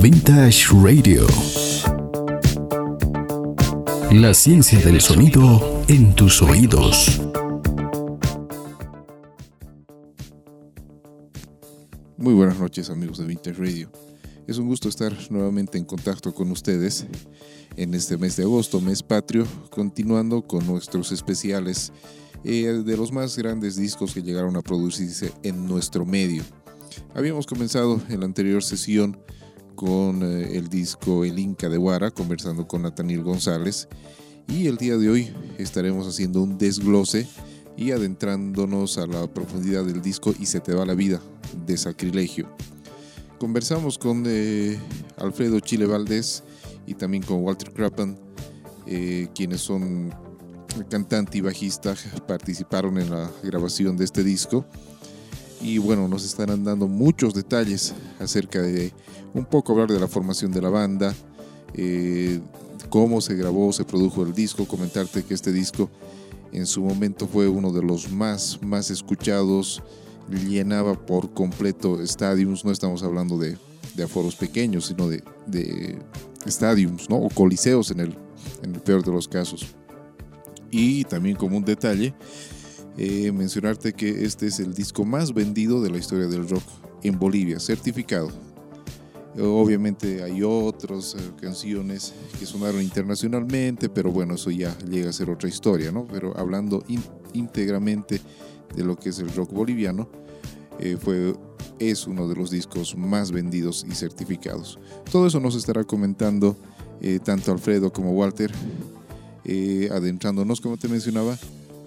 Vintage Radio. La ciencia del sonido en tus oídos. Muy buenas noches amigos de Vintage Radio. Es un gusto estar nuevamente en contacto con ustedes en este mes de agosto, mes patrio, continuando con nuestros especiales eh, de los más grandes discos que llegaron a producirse en nuestro medio. Habíamos comenzado en la anterior sesión con eh, el disco El Inca de Guara, conversando con Nathaniel González, y el día de hoy estaremos haciendo un desglose y adentrándonos a la profundidad del disco Y se te va la vida de Sacrilegio. Conversamos con eh, Alfredo Chile Valdés y también con Walter Crappen, quienes son cantante y bajista participaron en la grabación de este disco. Y bueno, nos estarán dando muchos detalles acerca de un poco hablar de la formación de la banda, eh, cómo se grabó, se produjo el disco, comentarte que este disco en su momento fue uno de los más, más escuchados, llenaba por completo estadios, no estamos hablando de, de aforos pequeños, sino de, de estadios, ¿no? o coliseos en el, en el peor de los casos. Y también como un detalle, eh, mencionarte que este es el disco más vendido de la historia del rock en Bolivia, certificado. Obviamente hay otras eh, canciones que sonaron internacionalmente, pero bueno, eso ya llega a ser otra historia, ¿no? Pero hablando íntegramente de lo que es el rock boliviano, eh, fue, es uno de los discos más vendidos y certificados. Todo eso nos estará comentando tanto Alfredo como Walter adentrándonos, como te mencionaba,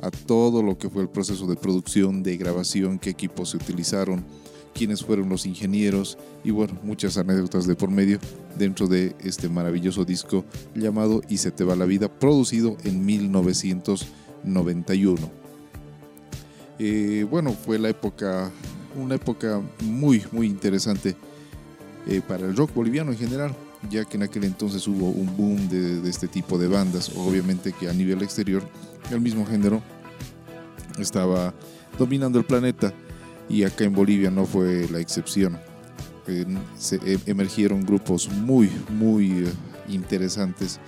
a todo lo que fue el proceso de producción, de grabación, qué equipos se utilizaron, quiénes fueron los ingenieros y bueno, muchas anécdotas de por medio dentro de este maravilloso disco llamado Y se te va la vida, producido en 1991. Eh, bueno, fue la época, una época muy, muy interesante eh, para el rock boliviano en general ya que en aquel entonces hubo un boom de, este tipo de bandas. Obviamente que a nivel exterior el mismo género estaba dominando el planeta y acá en Bolivia no fue la excepción. se e, emergieron grupos muy, muy eh, interesantes,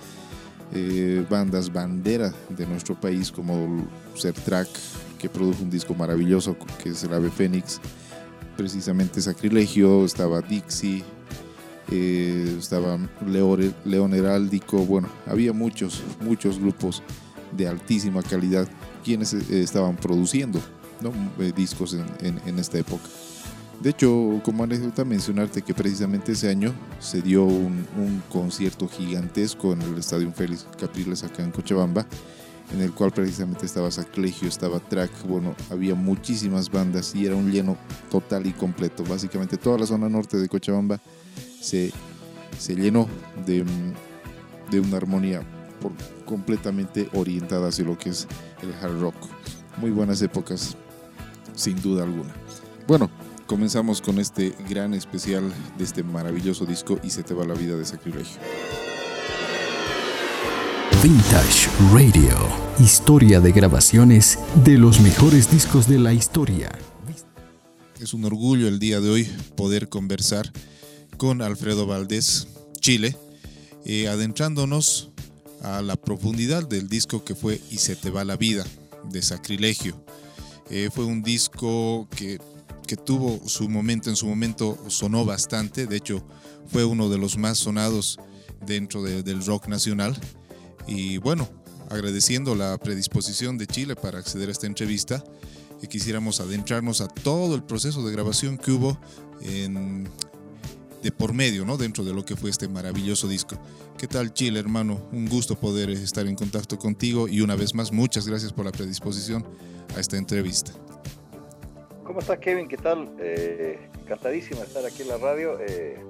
eh, bandas bandera de nuestro país como Sertrack, que produjo un disco maravilloso que es el Ave Fénix, precisamente Sacrilegio, estaba Dixie, eh, estaba León, León Heráldico, bueno, había muchos, muchos grupos de altísima calidad quienes eh, estaban produciendo eh, discos en, esta época. De hecho, como anécdota, mencionarte que precisamente ese año se dio un, concierto gigantesco en el Estadio Félix Capriles acá en Cochabamba, en el cual precisamente estaba Saclegio, estaba Track, bueno, había muchísimas bandas y era un lleno total y completo. Básicamente toda la zona norte de Cochabamba se, llenó de, una armonía completamente orientada hacia lo que es el hard rock. Muy buenas épocas, sin duda alguna. Bueno, comenzamos con este gran especial de este maravilloso disco y se te va la vida de sacrilegio. Vintage Radio, historia de grabaciones de los mejores discos de la historia. Es un orgullo el día de hoy poder conversar con Alfredo Valdés, Chile, eh, adentrándonos a la profundidad del disco que fue Y se te va la vida, de Sacrilegio. Eh, fue un disco que, tuvo su momento, en su momento sonó bastante, de hecho fue uno de los más sonados dentro del rock nacional. Y bueno, agradeciendo la predisposición de Chile para acceder a esta entrevista, eh, quisiéramos adentrarnos a todo el proceso de grabación que hubo de por medio, ¿no? Dentro de lo que fue este maravilloso disco. ¿Qué tal, Chile, hermano? Un gusto poder estar en contacto contigo y una vez más, muchas gracias por la predisposición a esta entrevista. ¿Cómo estás, Kevin? ¿Qué tal? Eh, encantadísimo estar aquí en la radio. Eh,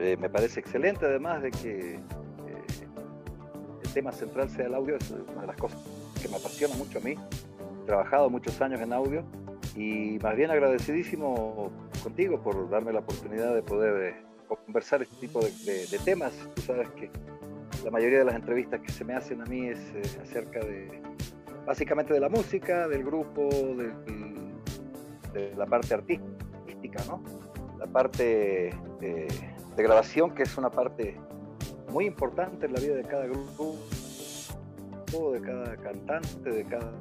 eh, me parece excelente, además de que el tema central sea el audio, es una de las cosas que me apasiona mucho a mí. He trabajado muchos años en audio y más bien agradecidísimo contigo por darme la oportunidad de poder conversar este tipo de, temas. Tú sabes que la mayoría de las entrevistas que se me hacen a mí es eh, acerca de, básicamente de la música, del grupo, de, la parte artística, ¿no? parte de grabación, que es una parte muy importante en la vida de cada grupo, de cada cantante, de cada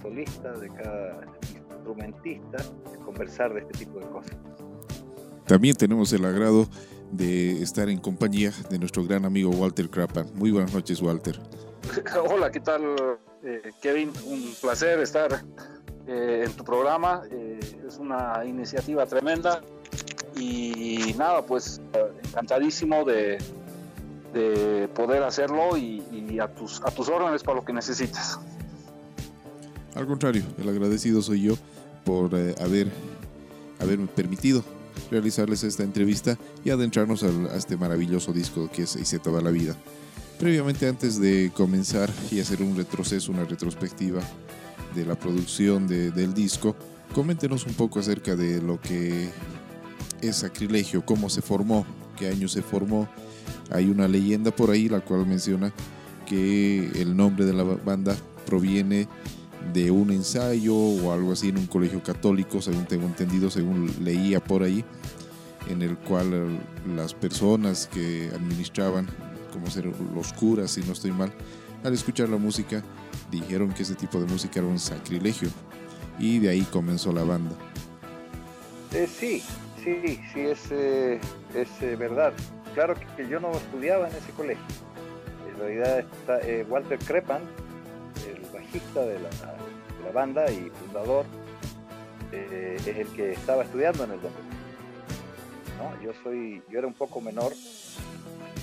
solista, de cada instrumentista, conversar de este tipo de cosas. También tenemos el agrado de estar en compañía de nuestro gran amigo Walter Krappan. Muy buenas noches, Walter. Hola, ¿qué tal, eh, Kevin? Un placer estar eh, en tu programa. Eh, es una iniciativa tremenda y nada, pues encantadísimo de, de poder hacerlo y, a, tus, a tus órdenes para lo que necesites. Al contrario, el agradecido soy yo por haber, haberme permitido realizarles esta entrevista y adentrarnos a, este maravilloso disco que es Y se toda la vida. Previamente, antes de comenzar y hacer un retroceso, una retrospectiva de la producción del disco, coméntenos un poco acerca de lo que es Sacrilegio, cómo se formó, qué año se formó. Hay una leyenda por ahí la cual menciona que el nombre de la banda proviene de un ensayo o algo así en un colegio católico, según tengo entendido, según leía por ahí, en el cual las personas que administraban, como ser los curas, si no estoy mal, al escuchar la música, dijeron que ese tipo de música era un sacrilegio. Y de ahí comenzó la banda. Eh, sí, sí, sí, es, eh, es eh, verdad. Claro que, yo no estudiaba en ese colegio. En realidad está Walter Crepan, el bajista de la, banda y fundador, eh, es el que estaba estudiando en el Don ¿no? Yo, soy, yo era un poco menor,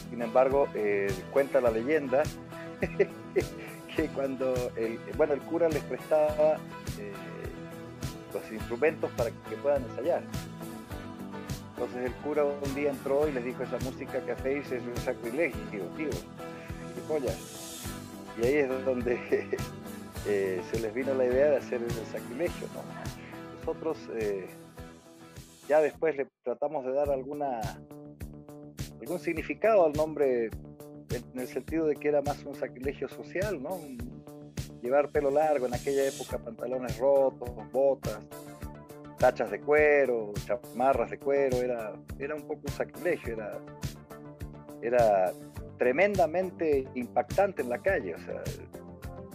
sin embargo, eh, cuenta la leyenda que cuando el, bueno, el cura les prestaba eh, los instrumentos para que puedan ensayar. Entonces el cura un día entró y les dijo, esa música que hacéis es un sacrilegio, tío, qué polla. Y ahí es donde eh, se les vino la idea de hacer el sacrilegio. Nosotros eh, ya después le tratamos de dar alguna algún significado al nombre en el sentido de que era más un sacrilegio social, ¿no? Llevar pelo largo en aquella época, pantalones rotos, botas, tachas de cuero, chamarras de cuero, era, era un poco un sacrilegio, era, era tremendamente impactante en la calle, o sea,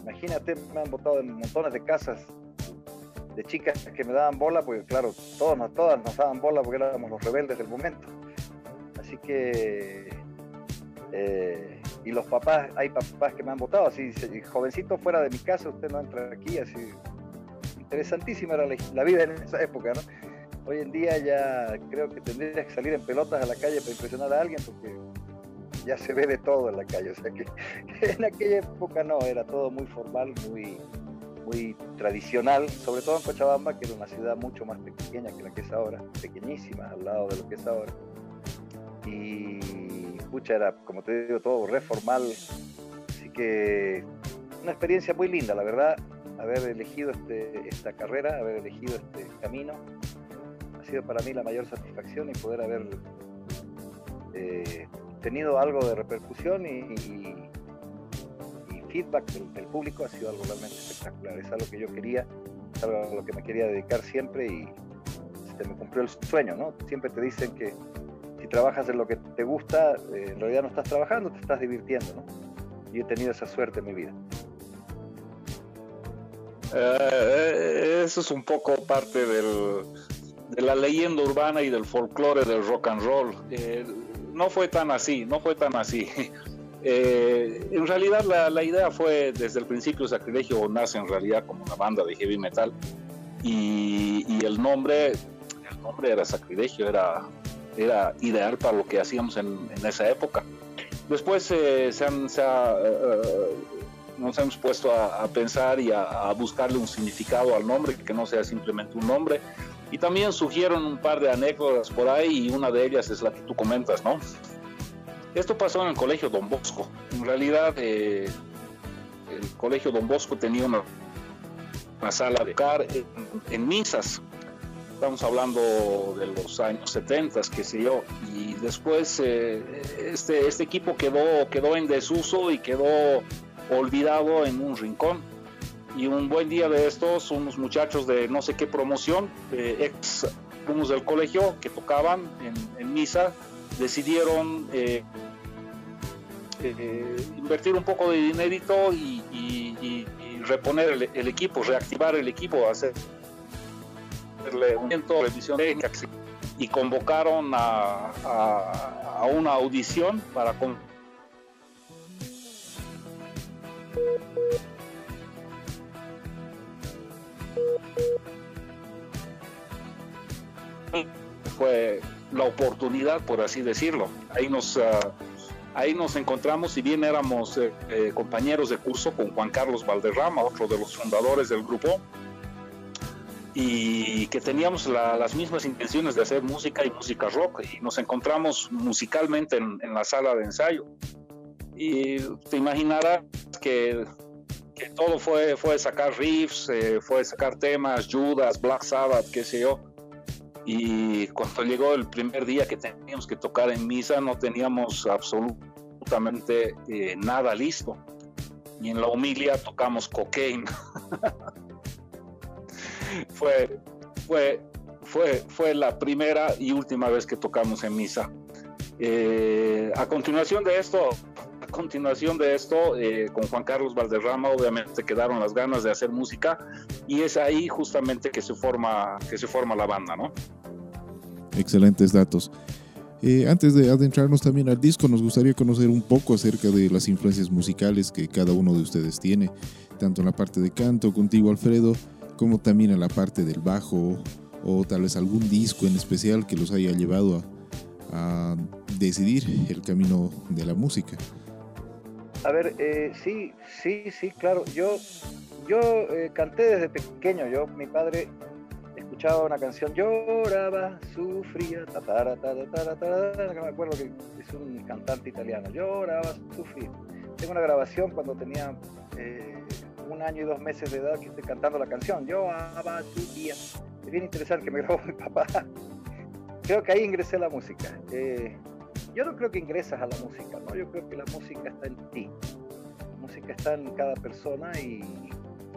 Imagínate, me han votado en montones de casas de chicas que me daban bola, porque claro, todos, todas nos daban bola porque éramos los rebeldes del momento. Así que, eh, y los papás, hay papás que me han votado, así, jovencito fuera de mi casa, usted no entra aquí, así. Interesantísima era la, vida en esa época, ¿no? Hoy en día ya creo que tendría que salir en pelotas a la calle para impresionar a alguien, porque ya se ve de todo en la calle. O sea que, en aquella época no, era todo muy formal, muy, muy tradicional, sobre todo en Cochabamba, que era una ciudad mucho más pequeña que la que es ahora, pequeñísima al lado de lo que es ahora. Y pucha, era, como te digo, todo reformal. Así que una experiencia muy linda, la verdad, haber elegido este, esta carrera, haber elegido este camino. Ha sido para mí la mayor satisfacción y poder haber eh, tenido algo de repercusión y, feedback del, público ha sido algo realmente espectacular. Es algo que yo quería, es algo a lo que me quería dedicar siempre y se me cumplió el sueño, ¿no? Siempre te dicen que si trabajas en lo que te gusta, eh, en realidad no estás trabajando, te estás divirtiendo, ¿no? Y he tenido esa suerte en mi vida. Eh, eso es un poco parte del, de la leyenda urbana y del folclore del rock and roll. Eh, no fue tan así, no fue tan así. Eh, en realidad la, idea fue desde el principio Sacrilegio nace en realidad como una banda de heavy metal y, el nombre el nombre era Sacrilegio, era, era ideal para lo que hacíamos en, esa época. Después eh, se han, eh, nos hemos puesto a, pensar y a, buscarle un significado al nombre, que no sea simplemente un nombre. Y también surgieron un par de anécdotas por ahí y una de ellas es la que tú comentas, ¿no? Esto pasó en el colegio Don Bosco. En realidad, eh, el colegio Don Bosco tenía una, sala de car en, misas. Estamos hablando de los años 70, qué sé yo. Y después eh, este, este equipo quedó, quedó en desuso y quedó olvidado en un rincón y un buen día de estos, unos muchachos de no sé qué promoción, ex alumnos del colegio que tocaban en, misa decidieron eh, eh, invertir un poco de dinerito y, reponer el, equipo, reactivar el equipo, hacer un revisión técnica y convocaron a, a, una audición para fue la oportunidad, por así decirlo. Ahí nos, ah, ahí nos encontramos, si bien éramos eh, eh, compañeros de curso con Juan Carlos Valderrama, otro de los fundadores del grupo, y que teníamos las mismas intenciones de hacer música y música rock, y nos encontramos musicalmente en, la sala de ensayo. Y te imaginarás que que todo fue, fue sacar riffs, eh, fue sacar temas, Judas, Black Sabbath, qué sé yo. Y cuando llegó el primer día que teníamos que tocar en misa, no teníamos absolutamente eh, nada listo. Y en la humilia tocamos cocaine. fue, fue, fue, fue la primera y última vez que tocamos en misa. Eh, a continuación de esto, continuación de esto, eh, con Juan Carlos Valderrama, obviamente quedaron las ganas de hacer música y es ahí justamente que se forma, que se forma la banda, ¿no? Excelentes datos. Eh, antes de adentrarnos también al disco, nos gustaría conocer un poco acerca de las influencias musicales que cada uno de ustedes tiene, tanto en la parte de canto contigo Alfredo, como también en la parte del bajo, o tal vez algún disco en especial que los haya llevado a, a decidir el camino de la música. A ver, eh, sí, sí, sí, claro. Yo, yo eh, canté desde pequeño. Yo, mi padre escuchaba una canción, lloraba, sufría, tatara, tatara, me acuerdo que es un cantante italiano, lloraba, sufría. Tengo una grabación cuando tenía eh, un año y dos meses de edad que estoy cantando la canción, lloraba, sufría. Es bien interesante que me grabó mi papá. Creo que ahí ingresé a la música. Eh, yo no creo que ingresas a la música, ¿no? Yo creo que la música está en ti. La música está en cada persona y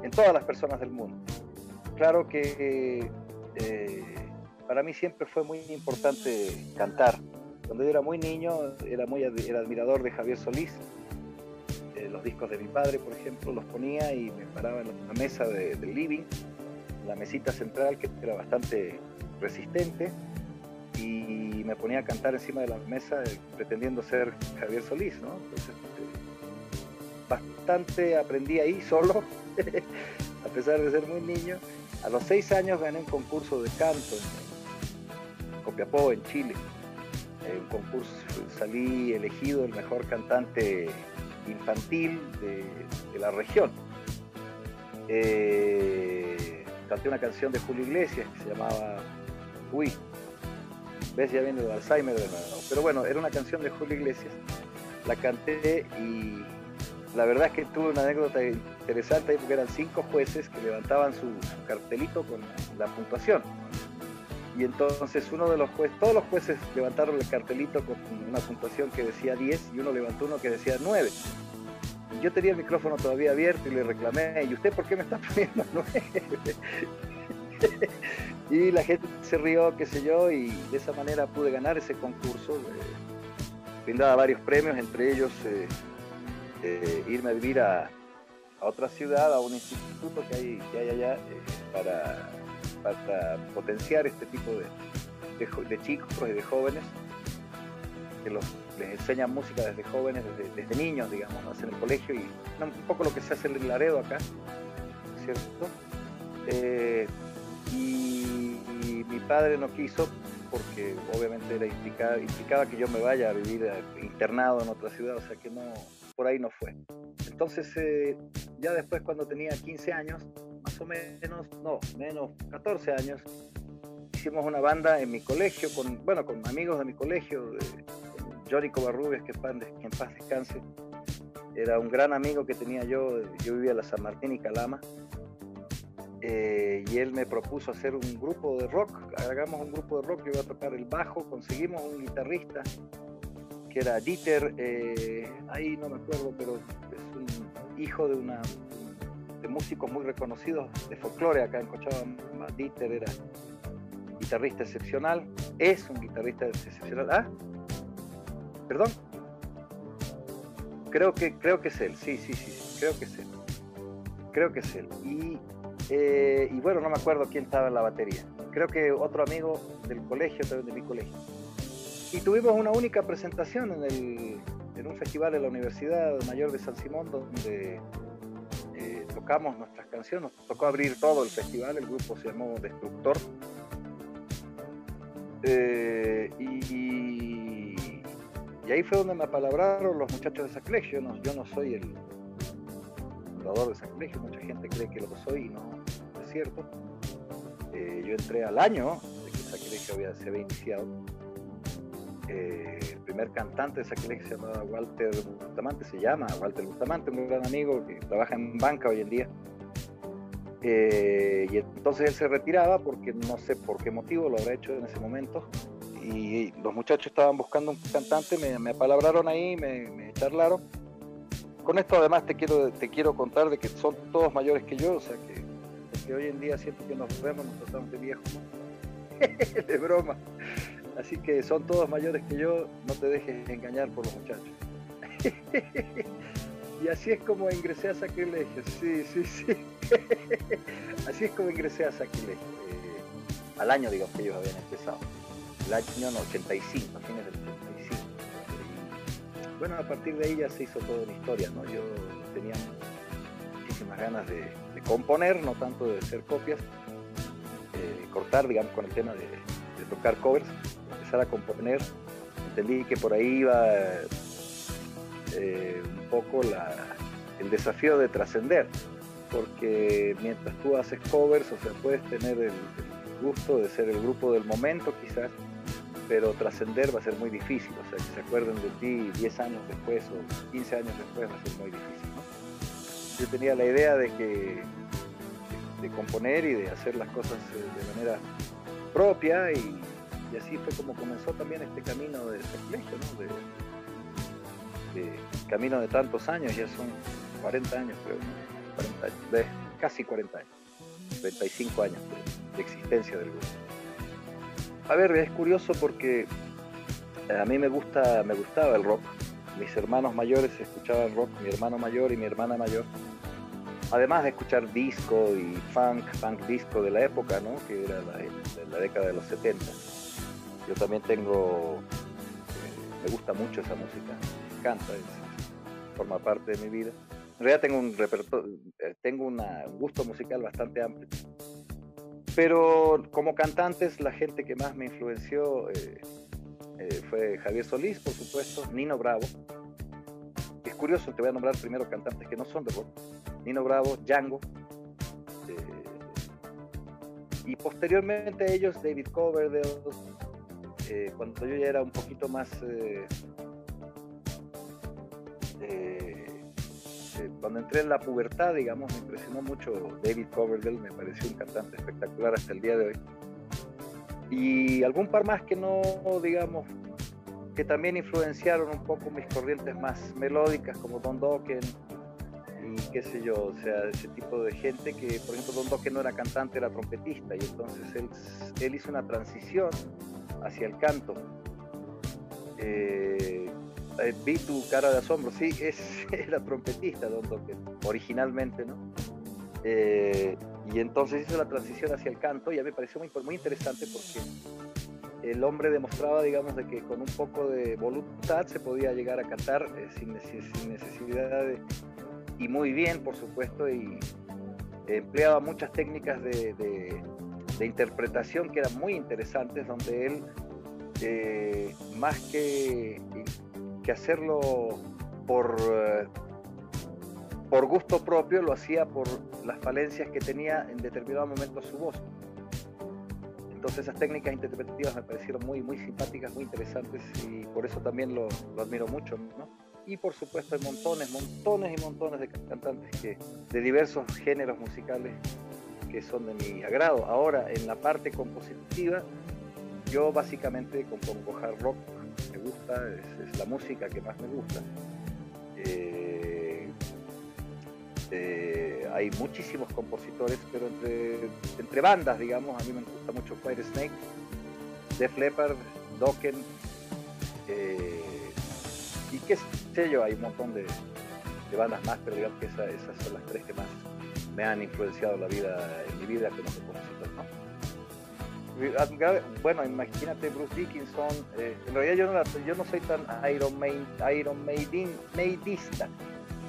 en todas las personas del mundo. Claro que eh, para mí siempre fue muy importante cantar. Cuando yo era muy niño era muy admirador de Javier Solís. Eh, los discos de mi padre, por ejemplo, los ponía y me paraba en la mesa del living, la mesita central que era bastante resistente y me ponía a cantar encima de la mesa eh, pretendiendo ser Javier Solís, ¿no? Entonces, este, bastante aprendí ahí solo, a pesar de ser muy niño. A los seis años gané un concurso de canto en, Copiapó, en Chile. En un concurso salí elegido el mejor cantante infantil de, la región. Eh, canté una canción de Julio Iglesias que se llamaba Uy, ves, ya viene el Alzheimer de nuevo. Pero bueno, era una canción de Julio Iglesias, la canté y la verdad es que tuve una anécdota interesante porque eran cinco jueces que levantaban su, cartelito con la puntuación. Y entonces uno de los jueces, todos los jueces levantaron el cartelito con una puntuación que decía 10 y uno levantó uno que decía 9. Yo tenía el micrófono todavía abierto y le reclamé, ¿y usted por qué me está poniendo 9? y la gente se rió, qué sé yo, y de esa manera pude ganar ese concurso. Eh, brindaba varios premios, entre ellos eh, eh, irme a vivir a, otra ciudad, a un instituto que hay, que hay allá para, para, potenciar este tipo de, de, chicos y de jóvenes, que los, les enseñan música desde jóvenes, desde, niños, digamos, en el colegio, y un poco lo que se hace en Laredo acá, ¿cierto? Y, mi padre no quiso porque obviamente era implicaba, implicaba que yo me vaya a vivir internado en otra ciudad, o sea que no, por ahí no fue. Entonces, eh, ya después cuando tenía 15 años, más o menos, no, menos 14 años, hicimos una banda en mi colegio, con, bueno, con amigos de mi colegio, Johnny Covarrubias, que, que en paz descanse, era un gran amigo que tenía yo, yo vivía en la San Martín y Calama, eh, y él me propuso hacer un grupo de rock, hagamos un grupo de rock, yo iba a tocar el bajo, conseguimos un guitarrista que era Dieter, eh, ahí no me acuerdo, pero es un hijo de una de músicos muy reconocidos de folclore acá en Cochabamba, Dieter era guitarrista excepcional, es un guitarrista excepcional. ¿Ah? ¿Perdón? Creo que, creo que es él, sí, sí, sí, creo que es él. Creo que es él. Y, eh, y bueno, no me acuerdo quién estaba en la batería. Creo que otro amigo del colegio, también de mi colegio. Y tuvimos una única presentación en, un festival de la Universidad Mayor de San Simón, donde eh, tocamos nuestras canciones. Nos tocó abrir todo el festival, el grupo se llamó Destructor. Eh, y, ahí fue donde me apalabraron los muchachos de Sacrilege. Yo no, yo no soy el fundador de Sacrilege, mucha gente cree que lo soy y no es cierto. Eh, yo entré al año de que Sacrilege había, se había iniciado eh, el primer cantante de que se llamaba Walter Bustamante, se llama Walter Bustamante, un gran amigo que trabaja en banca hoy en día. Eh, y entonces él se retiraba porque no sé por qué motivo lo habrá hecho en ese momento. Y los muchachos estaban buscando un cantante, me, me apalabraron ahí, me, me, charlaron. Con esto además te quiero, te quiero contar de que son todos mayores que yo, o sea que, hoy en día siempre que nos vemos nos tratamos de viejos. de broma. Así que son todos mayores que yo, no te dejes engañar por los muchachos. y así es como ingresé a Sacrilegio, sí, sí, sí. así es como ingresé a Sacrilegio. Eh, al año, digamos, que ellos habían empezado. El año 85, a fines del 85. Bueno, a partir de ahí ya se hizo toda una historia, ¿no? Yo tenía muchísimas ganas de, componer, no tanto de hacer copias, eh, cortar, digamos, con el tema de, tocar covers a componer, entendí que por ahí iba eh, un poco la, el desafío de trascender, porque mientras tú haces covers, o sea, puedes tener el gusto de ser el grupo del momento quizás, pero trascender va a ser muy difícil, o sea, que se acuerden de ti 10 años después o 15 años después va a ser muy difícil. Yo tenía la idea de que de, componer y de hacer las cosas eh, de manera propia y así fue como comenzó también este camino de colegio, ¿no? De, camino de tantos años, ya son 40 años creo, 40 años, de, casi 40 años, 35 años de, existencia del grupo. A ver, es curioso porque a mí me gusta, me gustaba el rock, mis hermanos mayores escuchaban rock, mi hermano mayor y mi hermana mayor, además de escuchar disco y funk, funk disco de la época, ¿no? que era la, década de los 70 yo también tengo, eh, me gusta mucho esa música, me encanta, es, forma parte de mi vida. En realidad tengo un repertorio, eh, tengo un gusto musical bastante amplio. Pero como cantantes, la gente que más me influenció eh, eh, fue Javier Solís, por supuesto, Nino Bravo. Es curioso, te voy a nombrar primero cantantes que no son de rock. Nino Bravo, Django, y posteriormente ellos David Coverdale, eh, cuando yo ya era un poquito más... Cuando entré en la pubertad, digamos, me impresionó mucho David Coverdale, me pareció un cantante espectacular hasta el día de hoy. Y algún par más que no, digamos, que también influenciaron un poco mis corrientes más melódicas, como Don Dokken, y qué sé yo, o sea, ese tipo de gente que, por ejemplo, Don Dokken no era cantante, era trompetista, y entonces él, él hizo una transición hacia el canto. Eh, eh, vi tu cara de asombro, sí, es, era trompetista Don Dokken, originalmente, ¿no? Eh, y entonces hizo la transición hacia el canto y a mí me pareció muy, muy interesante porque el hombre demostraba, digamos, de que con un poco de voluntad se podía llegar a cantar eh, sin, necesidad de, y muy bien, por supuesto, y empleaba muchas técnicas de, interpretación que eran muy interesantes, donde él, más que, que hacerlo por, eh, por gusto propio, lo hacía por las falencias que tenía en determinado momento su voz. Entonces esas técnicas interpretativas me parecieron muy, muy simpáticas, muy interesantes y por eso también lo, lo admiro mucho. Y por supuesto hay montones, montones y montones de cantantes que, de diversos géneros musicales que son de mi agrado. Ahora, en la parte compositiva, yo básicamente compongo hard rock, me gusta, es, la música que más me gusta. Eh, eh, hay muchísimos compositores, pero entre, entre bandas, digamos, a mí me gusta mucho Fire Snake, Def Leppard, Dokken, eh, y qué sé yo, hay un montón de, bandas más, pero digamos que esas son las tres que más me han influenciado la vida, en mi vida como compositor. Bueno, imagínate Bruce Dickinson, eh, en realidad yo no, yo no soy tan Iron, Maiden, Iron Maiden, Maidista.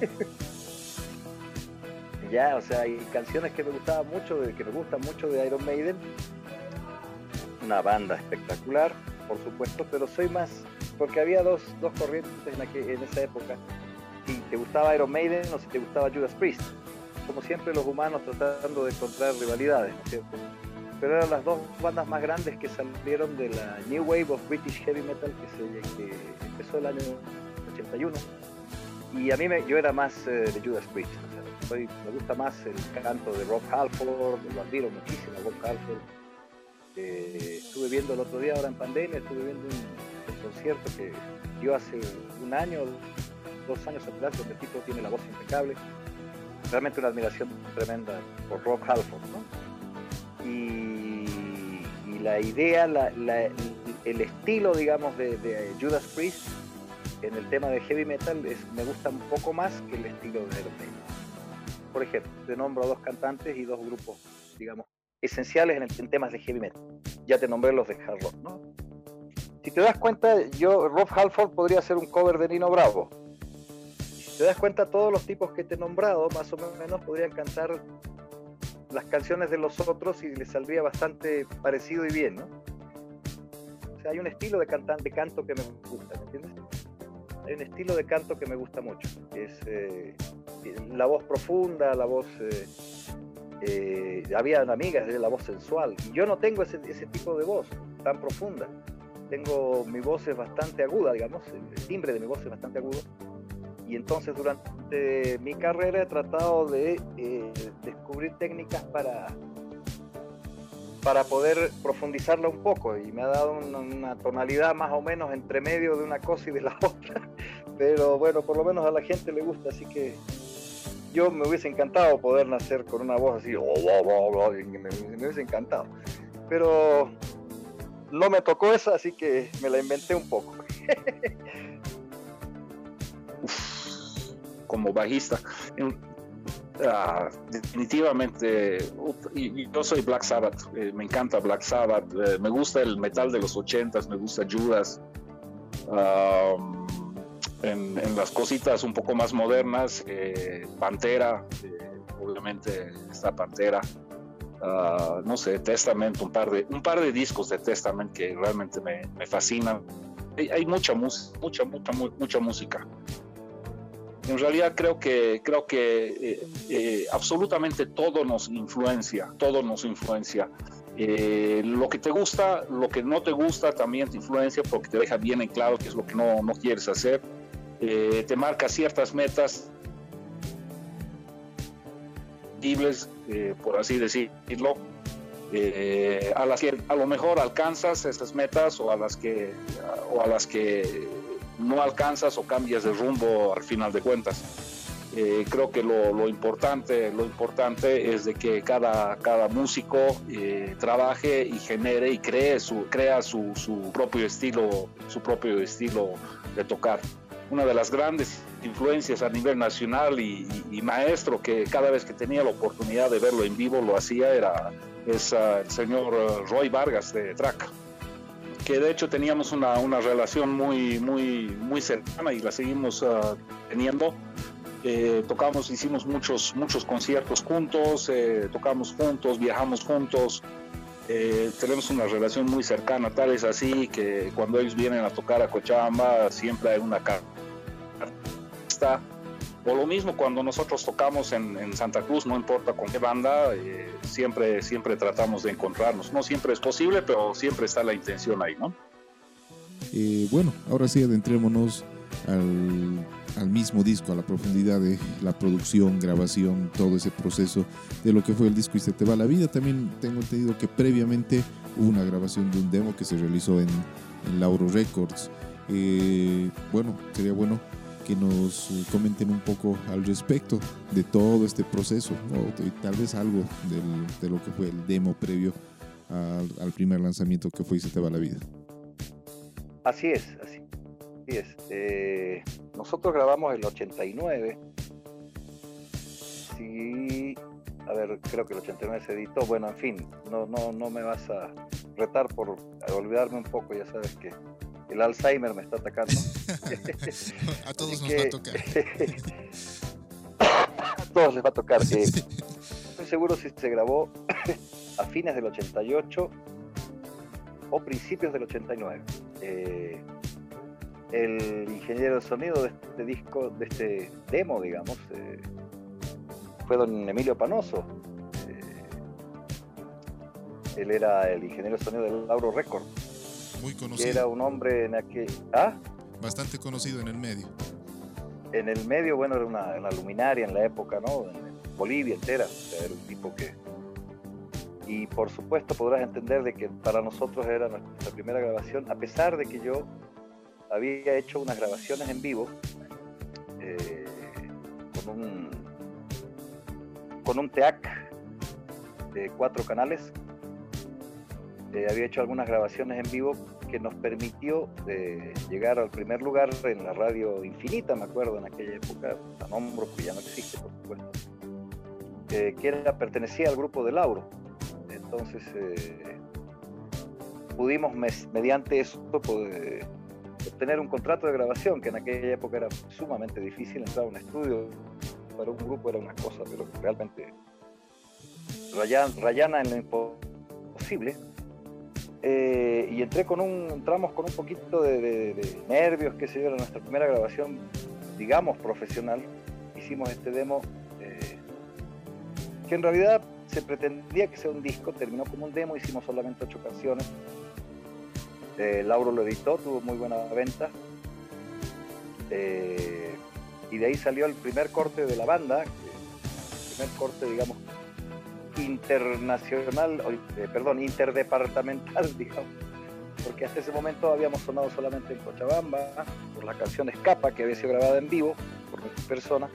ya, o sea, hay canciones que me gustaban mucho, que me gustan mucho de Iron Maiden. Una banda espectacular, por supuesto, pero soy más, porque había dos, dos corrientes en, en esa época. Si te gustaba Iron Maiden o si te gustaba Judas Priest. Como siempre los humanos tratando de encontrar rivalidades, ¿no es cierto? Pero eran las dos bandas más grandes que salieron de la New Wave of British Heavy Metal que, se, que empezó el año 81. Y a mí me, yo era más eh, de Judas Priest. me gusta más el canto de Rob Halford, lo admiro muchísimo, Rob Halford eh, estuve viendo el otro día, ahora en pandemia, estuve viendo un, concierto que dio hace un año, dos años atrás, donde el tipo tiene la voz impecable. Realmente una admiración tremenda por Rob Halford. Y, la idea, el estilo, digamos, de, Judas Priest en el tema de heavy metal me gusta un poco más que el estilo de Iron Por ejemplo, te nombro dos cantantes y dos grupos, digamos, esenciales en, temas de heavy metal. Ya te nombré los de hard ¿no? Si te das cuenta, yo, Rob Halford podría hacer un cover de Nino Bravo. Si te das cuenta, todos los tipos que te he nombrado, más o menos, podrían cantar las canciones de los otros y les saldría bastante parecido y bien, ¿no? O sea, hay un estilo de, cantante, canto que me gusta, ¿me entiendes? Hay un estilo de canto que me gusta mucho. Es eh, la voz profunda, la voz eh, eh, habían amigas de la voz sensual. Y yo no tengo ese, tipo de voz tan profunda. Tengo, mi voz es bastante aguda, digamos, el timbre de mi voz es bastante agudo. Y entonces durante mi carrera he tratado de eh, descubrir técnicas para, para poder profundizarla un poco y me ha dado una, tonalidad más o menos entre medio de una cosa y de la otra. Pero bueno, por lo menos a la gente le gusta, así que yo me hubiese encantado poder nacer con una voz así, oh, me, hubiese encantado. Pero no me tocó esa, así que me la inventé un poco. como bajista. Ah, definitivamente, yo soy Black Sabbath, eh, me encanta Black Sabbath, eh, me gusta el metal de los ochentas, me gusta Judas en, las cositas un poco más modernas, eh, Pantera, obviamente está Pantera, ah, no sé, Testament, un par, de, un par de discos de Testament que realmente me, me fascinan. Hay, mucha, música, mucha, mucha, mucha música. En realidad creo que, creo que eh, absolutamente todo nos influencia, todo nos influencia. lo que te gusta, lo que no te gusta también te influencia porque te deja bien en claro qué es lo que no, no quieres hacer eh, te marca ciertas metas eh, por así decirlo, eh, a las que a lo mejor alcanzas esas metas o a las que o a las que no alcanzas o cambias de rumbo al final de cuentas. creo que lo, importante lo importante es de que cada, cada músico trabaje y genere y cree su crea su, su propio estilo su propio estilo de tocar una de las grandes influencias a nivel nacional y, maestro que cada vez que tenía la oportunidad de verlo en vivo lo hacía era es, el señor uh, Roy Vargas de Traca que de hecho teníamos una, una, relación muy, muy, muy cercana y la seguimos uh, teniendo. Eh, tocamos, hicimos muchos, muchos conciertos juntos, eh, tocamos juntos, viajamos juntos, eh, tenemos una relación muy cercana, tal es así que cuando ellos vienen a tocar a Cochabamba siempre hay una carta o lo mismo cuando nosotros tocamos en, Santa Cruz, no importa con qué banda, eh, siempre, siempre tratamos de encontrarnos. No siempre es posible, pero siempre está la intención ahí, ¿no? Eh, bueno, ahora sí adentrémonos al, mismo disco, a la profundidad de la producción, grabación, todo ese proceso de lo que fue el disco y se te va la vida. También tengo entendido que previamente hubo una grabación de un demo que se realizó en, en Lauro Records. Eh, bueno, sería bueno que nos comenten un poco al respecto de todo este proceso, o tal vez algo de lo que fue el demo previo al, primer lanzamiento que fue y se te va la vida. Así es, así, es. Eh, nosotros grabamos el 89. Sí, a ver, creo que el 89 se editó. Bueno, en fin, no, no, no me vas a retar por olvidarme un poco, ya sabes que el Alzheimer me está atacando. a todos nos va a tocar. a todos les va a tocar. Eh, estoy seguro si se grabó a fines del 88 o principios del 89. Eh, el ingeniero de sonido de este disco, de este demo, digamos, eh, fue don Emilio Panoso. él era el ingeniero de sonido del Lauro Record muy conocido. era un hombre en aquel... ¿Ah? Bastante conocido en el medio. En el medio, bueno, era una, luminaria en la época, ¿no? En Bolivia entera, era un tipo que... Y por supuesto podrás entender de que para nosotros era nuestra primera grabación, a pesar de que yo había hecho unas grabaciones en vivo eh, con un con un TEAC de cuatro canales. Eh, había hecho algunas grabaciones en vivo que nos permitió eh, llegar al primer lugar en la radio Infinita, me acuerdo, en aquella época, a nombro que ya no existe, por supuesto, que era, pertenecía al grupo de Lauro. Entonces, eh, pudimos mediante eso poder, obtener un contrato de grabación, que en aquella época era sumamente difícil entrar a un estudio. Para un grupo era una cosa, pero realmente rayana en lo imposible eh, y entré con un, entramos con un poquito de, nervios, que se dio, nuestra primera grabación, digamos, profesional. Hicimos este demo, eh, que en realidad se pretendía que sea un disco, terminó como un demo, hicimos solamente ocho canciones. Eh, Lauro lo editó, tuvo muy buena venta. y de ahí salió el primer corte de la banda, el primer corte, digamos, internacional, eh, perdón, interdepartamental, digamos, porque hasta ese momento habíamos sonado solamente en Cochabamba, por la canción Escapa, que había sido grabada en vivo por mi persona,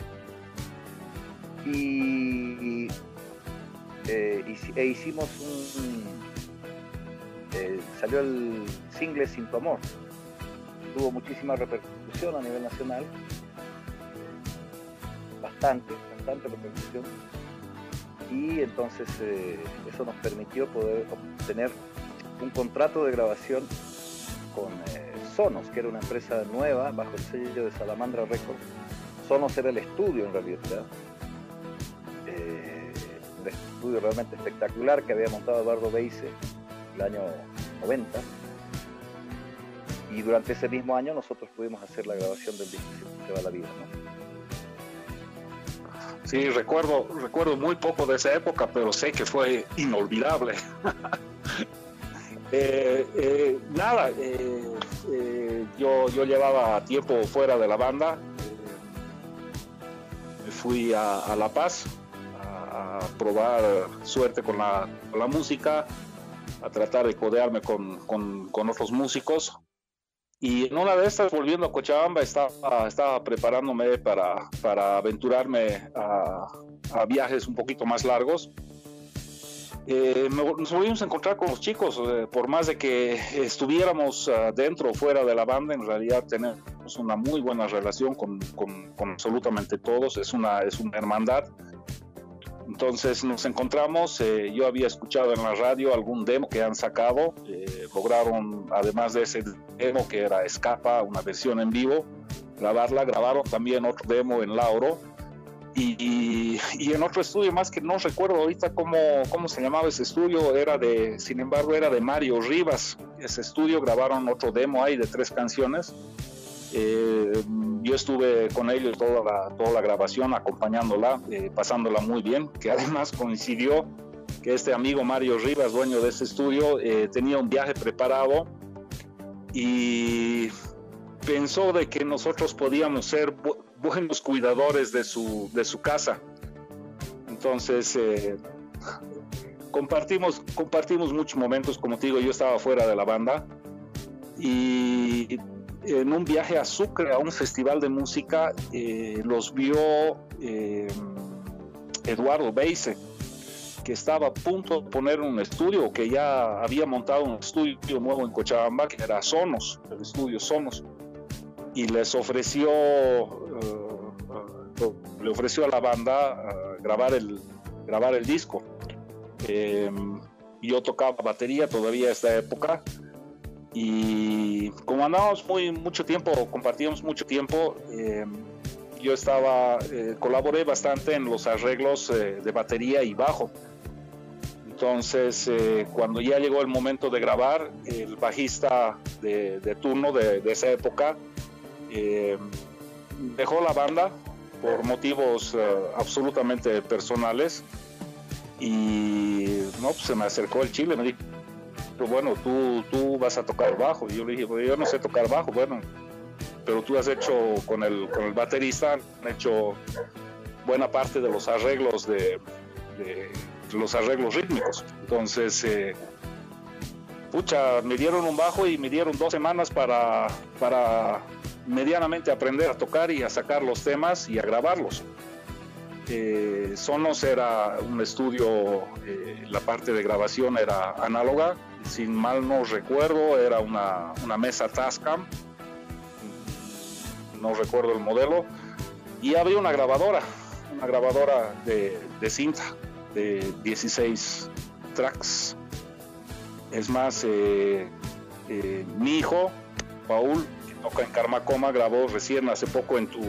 y, eh, e hicimos un... Eh, salió el single Sin tu amor, tuvo muchísima repercusión a nivel nacional, bastante, bastante repercusión y entonces eh, eso nos permitió poder obtener un contrato de grabación con eh, Sonos, que era una empresa nueva bajo el sello de Salamandra Records. Sonos era el estudio en realidad, eh, un estudio realmente espectacular que había montado Eduardo Beise el año 90. Y durante ese mismo año nosotros pudimos hacer la grabación del disco Se va la vida. Sí, recuerdo, recuerdo muy poco de esa época, pero sé que fue inolvidable. Eh, eh, nada, eh, yo, yo llevaba tiempo fuera de la banda. me fui a, La Paz a, probar suerte con la, música, a tratar de codearme con, con otros músicos. Y en una de estas, volviendo a Cochabamba, estaba, estaba preparándome para, para aventurarme a, a, viajes un poquito más largos. Eh, nos volvimos a encontrar con los chicos, eh, por más de que estuviéramos uh, dentro o fuera de la banda, en realidad tenemos una muy buena relación con, con, con absolutamente todos, es una, es una hermandad. Entonces nos encontramos, eh, yo había escuchado en la radio algún demo que han sacado, eh, lograron, además de ese demo que era Escapa, una versión en vivo, grabarla, grabaron también otro demo en Lauro y, y, en otro estudio más que no recuerdo ahorita cómo, cómo se llamaba ese estudio, era de, sin embargo, era de Mario Rivas, ese estudio grabaron otro demo ahí de tres canciones. Eh, yo estuve con ellos toda la, toda la grabación, acompañándola, eh, pasándola muy bien, que además coincidió que este amigo Mario Rivas, dueño de ese estudio, eh, tenía un viaje preparado y pensó de que nosotros podíamos ser buenos cuidadores de su, de su casa. Entonces, eh, compartimos, compartimos muchos momentos, como te digo, yo estaba fuera de la banda y en un viaje a Sucre, a un festival de música, eh, los vio eh, Eduardo Beise, que estaba a punto de poner un estudio, que ya había montado un estudio nuevo en Cochabamba, que era Sonos, el estudio Sonos, y les ofreció, eh, le ofreció a la banda grabar, el, grabar el disco. yo tocaba batería todavía a esta época y como andábamos muy mucho tiempo, compartíamos mucho tiempo, eh, yo estaba, eh, colaboré bastante en los arreglos eh, de batería y bajo. Entonces, cuando ya llegó el momento de grabar, el bajista de, turno de, esa época dejó la banda por motivos absolutamente personales y no, pues se me acercó el chile, me dijo, bueno, tú, tú vas a tocar bajo. Y yo le dije, pues yo no sé tocar bajo, bueno, pero tú has hecho con el, con el baterista, han hecho buena parte de los arreglos de, los arreglos rítmicos. Entonces, eh, pucha, me dieron un bajo y me dieron dos semanas para, para medianamente aprender a tocar y a sacar los temas y a grabarlos. Eh, Sonos era un estudio, eh, la parte de grabación era análoga, si mal no recuerdo, era una, mesa Tascam, no recuerdo el modelo, y había una grabadora, una grabadora de, cinta de 16 tracks. Es más, eh, mi hijo, Paul, que toca en Karma grabó recién hace poco en tu,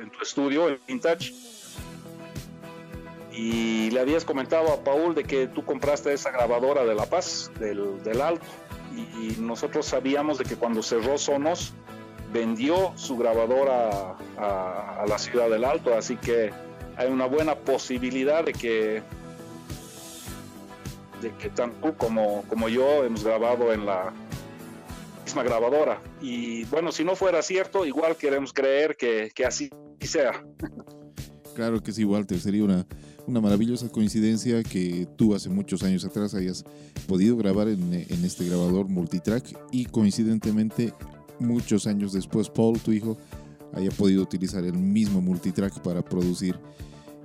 en tu estudio, en Vintage y le habías comentado a Paul de que tú compraste esa grabadora de La Paz, del, Alto, y, nosotros sabíamos de que cuando cerró Sonos, vendió su grabadora a, la ciudad del Alto, así que hay una buena posibilidad de que de que tanto como, como yo hemos grabado en la misma grabadora. Y bueno, si no fuera cierto, igual queremos creer que, que así sea. Claro que sí, Walter, sería una, una maravillosa coincidencia que tú hace muchos años atrás hayas podido grabar en, este grabador multitrack y coincidentemente muchos años después Paul, tu hijo, haya podido utilizar el mismo multitrack para producir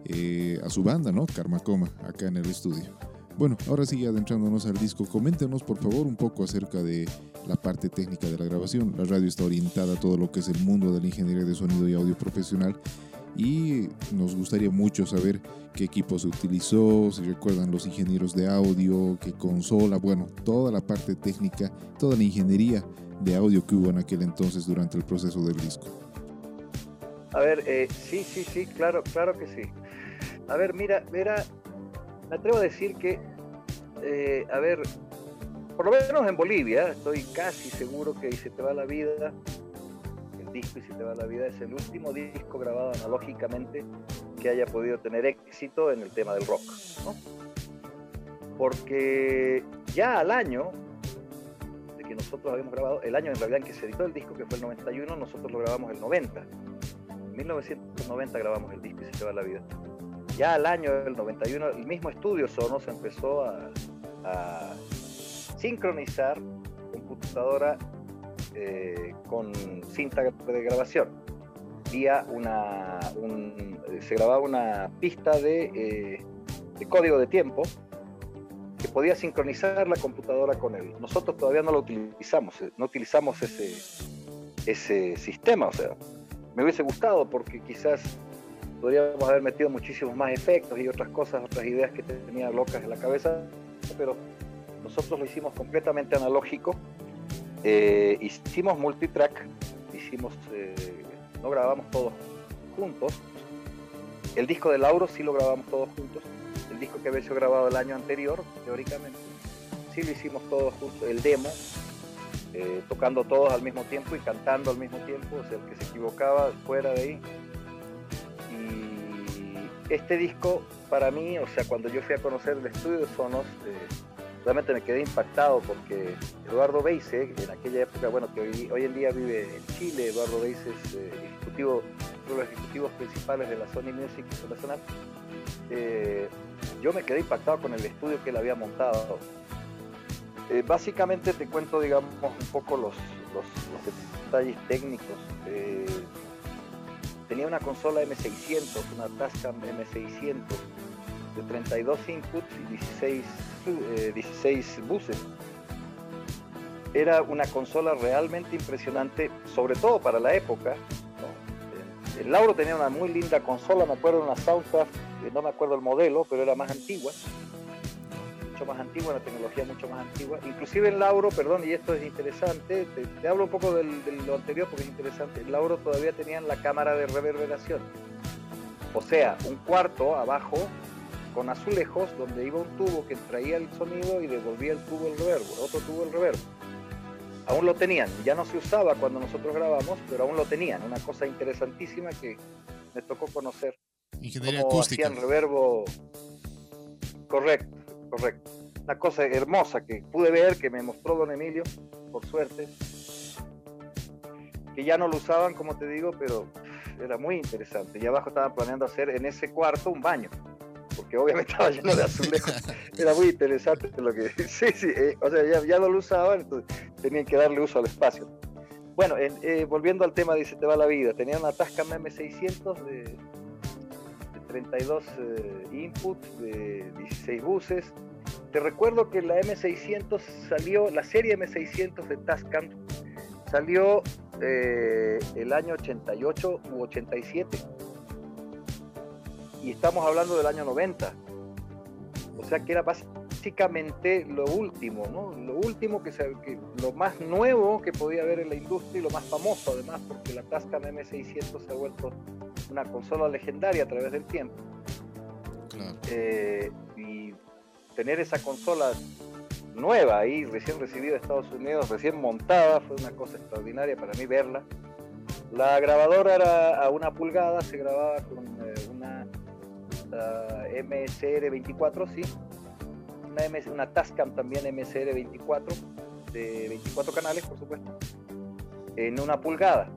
eh, a su banda, ¿no? Karma Coma, acá en el estudio. Bueno, ahora sí, adentrándonos al disco, coméntenos por favor un poco acerca de la parte técnica de la grabación. La radio está orientada a todo lo que es el mundo de la ingeniería de sonido y audio profesional y nos gustaría mucho saber qué equipo se utilizó, si recuerdan los ingenieros de audio, qué consola, bueno, toda la parte técnica, toda la ingeniería de audio que hubo en aquel entonces durante el proceso del disco. A ver, eh, sí, sí, sí, claro, claro que sí. A ver, mira, mira, me atrevo a decir que, eh, a ver, por lo menos en Bolivia, estoy casi seguro que se te va la vida, disco y si te va la vida es el último disco grabado analógicamente que haya podido tener éxito en el tema del rock. Porque ya al año de que nosotros habíamos grabado, el año en realidad en que se editó el disco, que fue el 91, nosotros lo grabamos el 90. En 1990 grabamos el disco y se te va la vida. Ya al año del 91, el mismo estudio Sonos empezó a sincronizar computadora eh, con cinta de grabación. una, se grababa una pista eh, de, código de tiempo que podía sincronizar la computadora con él. Nosotros todavía no lo utilizamos, eh, no utilizamos ese, ese sistema, o sea, me hubiese gustado porque quizás podríamos haber metido muchísimos más efectos y otras cosas, otras ideas que tenía locas en la cabeza, pero nosotros lo hicimos completamente analógico eh, hicimos multitrack, hicimos, eh, no grabamos todos juntos. El disco de Lauro sí lo grabamos todos juntos. El disco que había sido grabado el año anterior, teóricamente, sí lo hicimos todos juntos. El demo, eh, tocando todos al mismo tiempo y cantando al mismo tiempo, o sea, el que se equivocaba fuera de ahí. Y este disco, para mí, o sea, cuando yo fui a conocer el estudio de Sonos, realmente me quedé impactado porque Eduardo Beise, en aquella época, bueno, que hoy, en día vive en Chile, Eduardo Beise es eh, ejecutivo, uno de los ejecutivos principales de la Sony Music Internacional, eh, yo me quedé impactado con el estudio que él había montado. Eh, básicamente te cuento, digamos, un poco los, los, detalles técnicos. tenía una consola M600, una Tascam M600, de 32 inputs y 16, 16 eh, buses. Era una consola realmente impresionante, sobre todo para la época. El Lauro tenía una muy linda consola, me acuerdo una Soundcraft, no me acuerdo el modelo, pero era más antigua mucho más antigua, una tecnología mucho más antigua. Inclusive en Lauro, perdón, y esto es interesante, te, hablo un poco de lo anterior porque es interesante, en Lauro todavía tenían la cámara de reverberación. O sea, un cuarto abajo con azulejos donde iba un tubo que traía el sonido y devolvía el tubo el reverbo, otro tubo el reverbo. Aún lo tenían, ya no se usaba cuando nosotros grabamos, pero aún lo tenían, una cosa interesantísima que me tocó conocer. Ingeniería acústica. Hacían reverbo correcto correcto. Una cosa hermosa que pude ver, que me mostró don Emilio, por suerte, que ya no lo usaban, como te digo, pero era muy interesante. Y abajo estaban planeando hacer en ese cuarto un baño, porque obviamente estaba lleno de azulejos. Era muy interesante lo que... Sí, sí, eh, o sea, ya, ya, no lo usaban, entonces tenían que darle uso al espacio. Bueno, eh, volviendo al tema, dice, te va la vida. Tenía una Tascam M600 de 32 eh, inputs de 16 buses. Te recuerdo que la M600 salió, la serie M600 de Tascam salió eh, el año 88 u 87. Y estamos hablando del año 90. O sea que era básicamente lo último, ¿no? Lo último que, se, que lo más nuevo que podía haber en la industria y lo más famoso además, porque la Tascam M600 se ha vuelto una consola legendaria a través del tiempo. Eh, y tener esa consola nueva ahí, recién recibida de Estados Unidos, recién montada, fue una cosa extraordinaria para mí verla. La grabadora era a una pulgada, se grababa con MSR24, sí, una, una Tascam también MSR24, de 24 canales, por supuesto, en una pulgada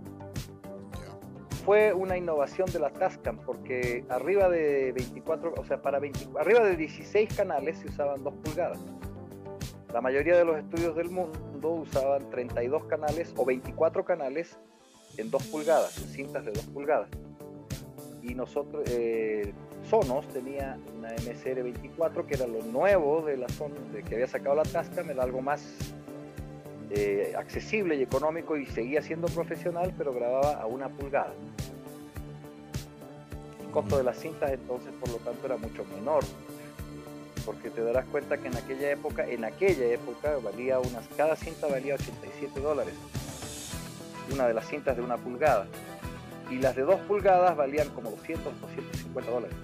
fue una innovación de la Tascam porque arriba de 24, o sea, para 20, arriba de 16 canales se usaban 2 pulgadas. La mayoría de los estudios del mundo usaban 32 canales o 24 canales en 2 pulgadas, en cintas de 2 pulgadas. Y nosotros, eh, Sonos tenía una MSR 24 que era lo nuevo de la Son de que había sacado la Tascam, era algo más eh, accesible y económico y seguía siendo profesional, pero grababa a una pulgada. El costo de las cintas entonces, por lo tanto, era mucho menor, porque te darás cuenta que en aquella época, en aquella época, valía unas, cada cinta valía 87 dólares, una de las cintas de una pulgada, y las de dos pulgadas valían como 200, 250 dólares.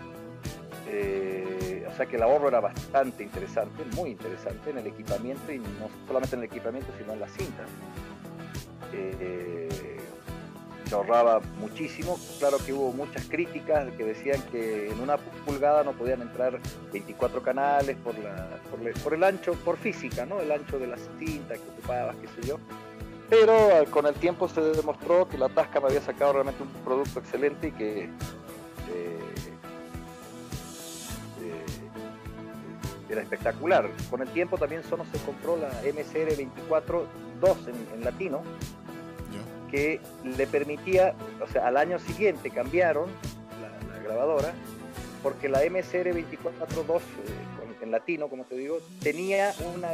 Eh, o sea que el ahorro era bastante interesante, muy interesante en el equipamiento y no solamente en el equipamiento, sino en las cintas. Eh, se ahorraba muchísimo. Claro que hubo muchas críticas que decían que en una pulgada no podían entrar 24 canales por, el ancho, por física, ¿no? El ancho de la cinta que ocupabas, qué sé yo. Pero con el tiempo se demostró que la Tascam había sacado realmente un producto excelente y que era espectacular. Con el tiempo también solo se compró la MSR 24.2 en, en latino, que le permitía, o sea, al año siguiente cambiaron la, grabadora, porque la MSR 24.2 eh, en latino, como te digo, tenía una,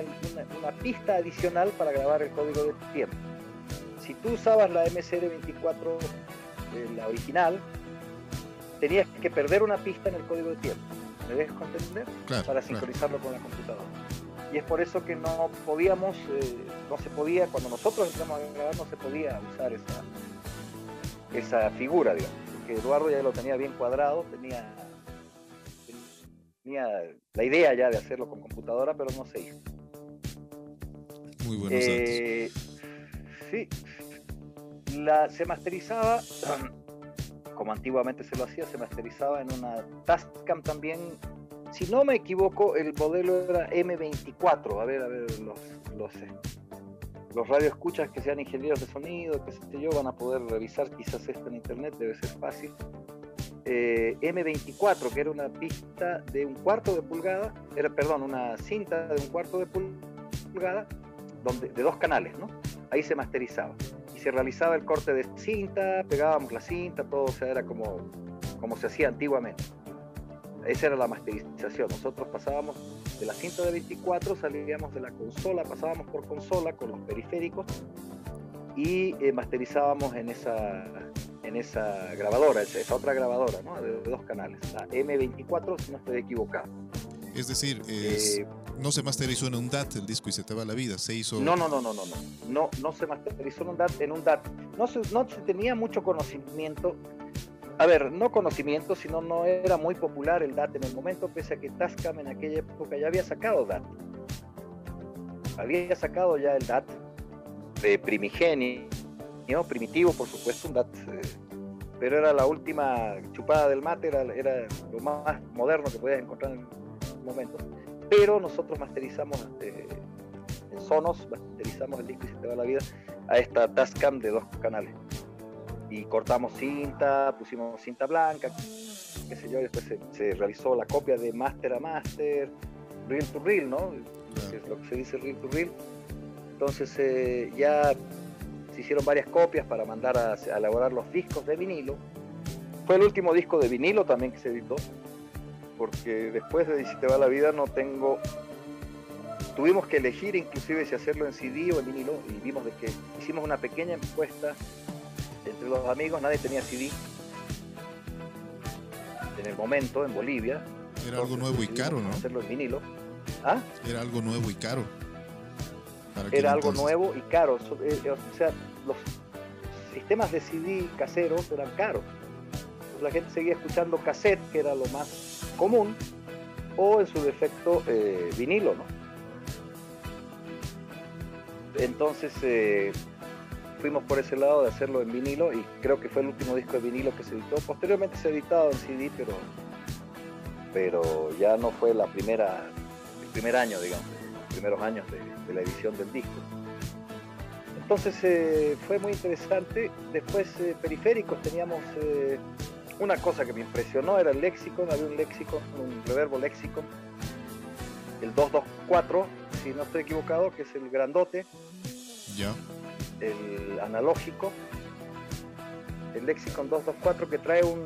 una, pista adicional para grabar el código de tiempo. Si tú usabas la MSR 24, eh, la original, tenías que perder una pista en el código de tiempo ¿Me dejo entender? para sincronizarlo con la computadora. Y es por eso que no podíamos, eh, no se podía, cuando nosotros entramos a grabar, no se podía usar esa, esa figura, digamos. Porque Eduardo ya lo tenía bien cuadrado, tenía, tenía la idea ya de hacerlo con computadora, pero no se hizo. Muy buenos eh, Sí, la, se masterizaba como antiguamente se lo hacía, se masterizaba en una Tascam también. Si no me equivoco, el modelo era M24. A ver, a ver, los, los, eh, los radioescuchas que sean ingenieros de sonido, que sé yo, van a poder revisar quizás esto en internet, debe ser fácil. Eh, M24, que era una pista de un cuarto de pulgada, era, perdón, una cinta de un cuarto de pulgada, donde, de dos canales, ¿no? Ahí se masterizaba se realizaba el corte de cinta, pegábamos la cinta, todo, o era como, como se hacía antiguamente. esa era la masterización. Nosotros pasábamos de la cinta de 24, salíamos de la consola, pasábamos por consola con los periféricos y eh, masterizábamos en esa, en esa grabadora, esa otra grabadora, ¿no? de, dos canales, la M24, si no estoy equivocado. Es decir, eh, no se masterizó en un DAT el disco y se te va la vida, se hizo... No, no, no, no, no, no, no, no se masterizó en un DAT, en un DAT. No se, no se tenía mucho conocimiento, a ver, no conocimiento, sino no era muy popular el DAT en el momento, pese a que Tascam en aquella época ya había sacado DAT. Había sacado ya el DAT de primigenio, primitivo, por supuesto, un DAT... Eh, pero era la última chupada del mate, era, era lo más moderno que podías encontrar en momento. Pero nosotros masterizamos eh, en Sonos, masterizamos el disco y se te va la vida a esta Tascam de dos canales. Y cortamos cinta, pusimos cinta blanca, qué sé yo, y después se, realizó la copia de master a master, reel to reel, ¿no? Es lo que se dice reel to reel. Entonces eh, ya se hicieron varias copias para mandar a, a elaborar los discos de vinilo. Fue el último disco de vinilo también que se editó porque después de Si te va la vida no tengo... Tuvimos que elegir inclusive si hacerlo en CD o en vinilo y vimos de que hicimos una pequeña encuesta entre los amigos, nadie tenía CD en el momento en Bolivia. Era algo nuevo y caro, ¿no? Hacerlo en vinilo. ¿Ah? Era algo nuevo y caro. Era algo nuevo y caro. Eh, eh, o sea, los sistemas de CD caseros eran caros. la gente seguía escuchando cassette, que era lo más común o en su defecto eh, vinilo, ¿no? Entonces eh, fuimos por ese lado de hacerlo en vinilo y creo que fue el último disco de vinilo que se editó. Posteriormente se ha editado en CD, pero, pero ya no fue la primera, el primer año, digamos, los primeros años de, la edición del disco. Entonces eh, fue muy interesante. Después periféricos teníamos una cosa que me impresionó era el léxico, había un léxico, un reverbo léxico, el 224, si no estoy equivocado, que es el grandote, ya. el analógico, el Lexicon 224 que trae un,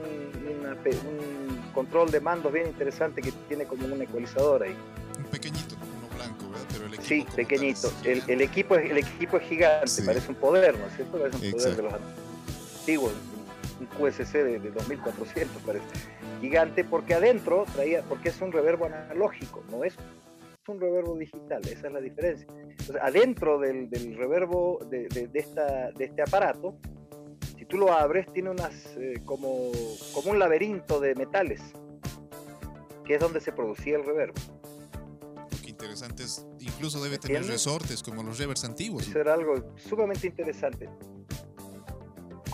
control de mandos bien interesante que tiene como un ecualizador ahí. Un pequeñito, uno blanco, ¿verdad? Pero el equipo sí, pequeñito. el, equipo es, el equipo es gigante, parece un poder, ¿no es cierto? Parece un poder de los antiguos, un QSC de, 2400, parece. Gigante, porque adentro traía, porque es un reverbo analógico, no es un reverbo digital, esa es la diferencia. Entonces, adentro del, del reverbo de, de, esta, de este aparato, si tú lo abres, tiene unas, eh, como, como un laberinto de metales, que es donde se producía el reverbo. Qué interesante, incluso debe tener resortes como los revers antiguos. Eso era algo sumamente interesante.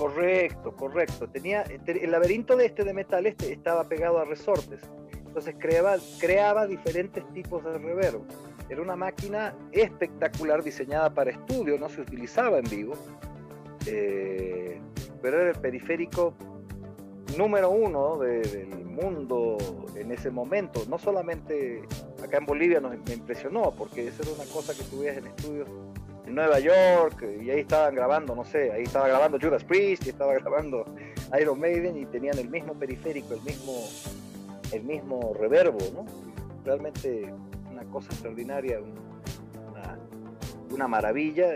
Correcto, correcto. Tenía el laberinto de este de metal este estaba pegado a resortes. Entonces creaba, creaba diferentes tipos de reverb. Era una máquina espectacular diseñada para estudio, no se utilizaba en vivo, eh, pero era el periférico número uno del mundo en ese momento. No solamente acá en Bolivia nos, me impresionó, porque eso era una cosa que tú veías en estudios Nueva York y ahí estaban grabando, no sé, ahí estaba grabando Judas Priest y estaba grabando Iron Maiden y tenían el mismo periférico, el mismo, el mismo reverbo, ¿no? Realmente una cosa extraordinaria, una, maravilla.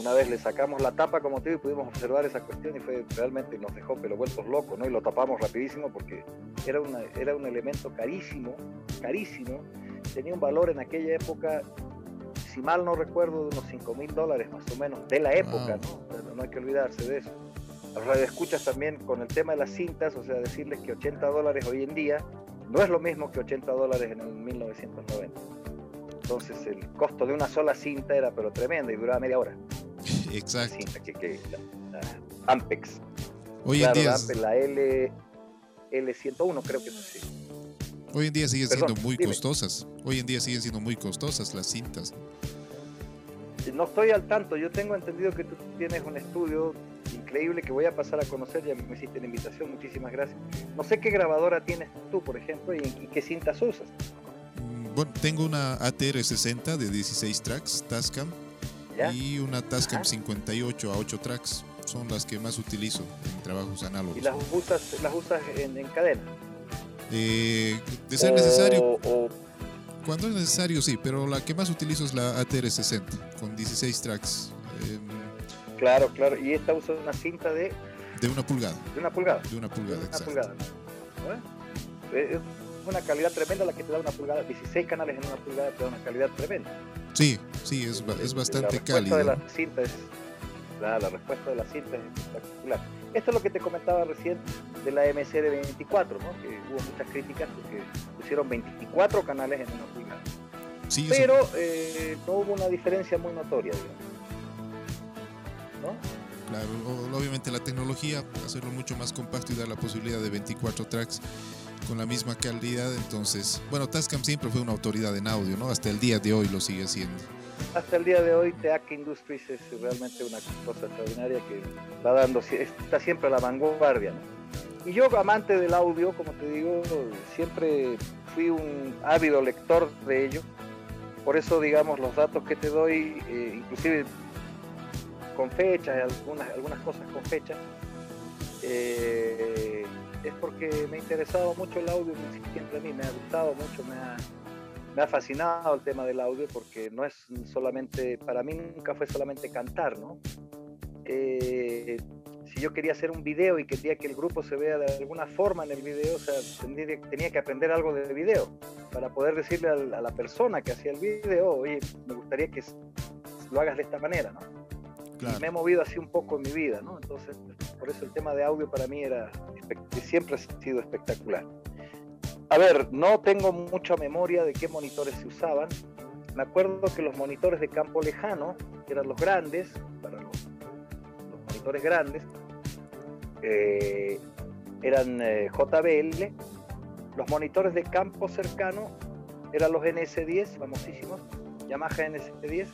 una vez le sacamos la tapa, como te digo, y pudimos observar esa cuestión y fue realmente nos dejó pero vueltos locos, ¿no? Y lo tapamos rapidísimo porque era, una, era un elemento carísimo, carísimo, tenía un valor en aquella época si mal no recuerdo, de unos 5 mil dólares más o menos, de la época, ¿no? no hay que olvidarse de eso. Las escuchas también con el tema de las cintas, o sea, decirles que 80 dólares hoy en día no es lo mismo que 80 dólares en el 1990. Entonces el costo de una sola cinta era pero tremendo y duraba media hora. Exacto. Cinta que, la, Ampex. Hoy en día. La, L, L101 creo que es así. Hoy en día siguen siendo muy costosas. Hoy en día siguen siendo muy costosas las cintas. No estoy al tanto, yo tengo entendido que tú tienes un estudio increíble que voy a pasar a conocer, ya me hiciste la invitación, muchísimas gracias. No sé qué grabadora tienes tú, por ejemplo, y, qué cintas usas. Mm, bueno, tengo una ATR60 de 16 tracks, Tascam, y una Tascam 58 a 8 tracks. Son las que más utilizo en trabajos análogos. ¿Y las usas, las usas en cadena? Eh, de ser necesario. Cuando es necesario, sí, pero la que más utilizo es la ATR60 con 16 tracks. Em, claro, claro. Y esta usa una cinta de. De una pulgada. De una pulgada. De una pulgada, una pulgada. Es una calidad tremenda la que te da una pulgada. 16 canales en una pulgada te da una calidad tremenda. Sí, sí, es, es bastante cálido. De la cinta es, la, la respuesta de la cinta es espectacular. Esto es lo que te comentaba recién de la MC de 24, ¿no? que hubo muchas críticas porque pusieron 24 canales en una pulgada. Sí, Pero eh, no hubo una diferencia muy notoria, digamos. ¿No? Claro, obviamente la tecnología, hacerlo mucho más compacto y dar la posibilidad de 24 tracks con la misma calidad, entonces, bueno, Tascam siempre fue una autoridad en audio, ¿no? Hasta el día de hoy lo sigue siendo hasta el día de hoy TEAC Industries es realmente una cosa extraordinaria que va dando, está siempre a la vanguardia. Y yo, amante del audio, como te digo, siempre fui un ávido lector de ello. Por eso, digamos, los datos que te doy, eh, inclusive con fechas, algunas, algunas cosas con fechas, eh, es porque me ha interesado mucho el audio siempre a mí, me ha gustado mucho, me ha, me ha fascinado el tema del audio porque no es solamente, para mí nunca fue solamente cantar, ¿no? Eh, si yo quería hacer un video y quería que el grupo se vea de alguna forma en el video, o sea, tenía, que aprender algo de video para poder decirle a, la persona que hacía el video, oye, me gustaría que lo hagas de esta manera, ¿no? Y me he movido así un poco en mi vida, ¿no? Entonces, por eso el tema de audio para mí era, siempre ha sido espectacular. A ver, no tengo mucha memoria de qué monitores se usaban. Me acuerdo que los monitores de campo lejano, que eran los grandes, para los, monitores grandes, eh, eran eh, JBL. Los monitores de campo cercano eran los NS10, famosísimos, Yamaha NS10.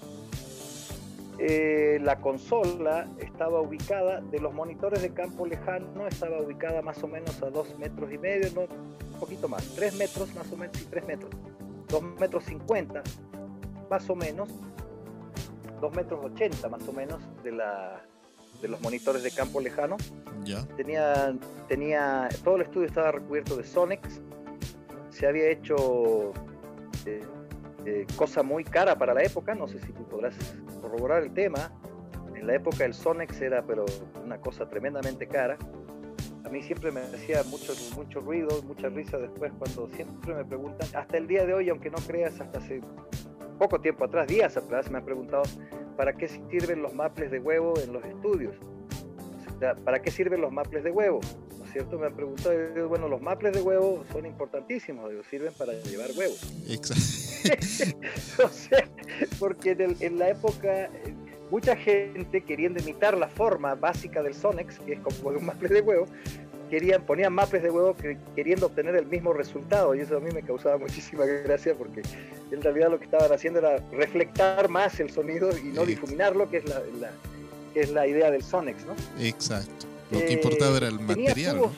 Eh, la consola estaba ubicada, de los monitores de campo lejano, estaba ubicada más o menos a dos metros y medio, ¿no? Poquito más, 3 metros más o menos, sí, 3 metros, 2 metros 50 más o menos, 2 metros 80 más o menos de, la, de los monitores de campo lejano. Ya. Tenía, tenía, todo el estudio estaba recubierto de Sonex, se había hecho eh, eh, cosa muy cara para la época, no sé si tú podrás corroborar el tema, en la época el Sonex era pero una cosa tremendamente cara a mí siempre me hacía mucho, mucho ruido, mucha risa después cuando siempre me preguntan, hasta el día de hoy, aunque no creas, hasta hace poco tiempo atrás, días atrás, me han preguntado, ¿para qué sirven los maples de huevo en los estudios? ¿Para qué sirven los maples de huevo? ¿No es cierto? Me han preguntado, bueno, los maples de huevo son importantísimos, sirven para llevar huevos. Exacto. o sea, porque en, la época mucha gente queriendo imitar la forma básica del Sonex, que es como un maple de huevo, querían, ponían maples de huevo queriendo obtener el mismo resultado y eso a mí me causaba muchísima gracia porque en realidad lo que estaban haciendo era reflectar más el sonido y no difuminarlo, que es la, que es la idea del Sonex, ¿no? Exacto. Lo que importaba era el material.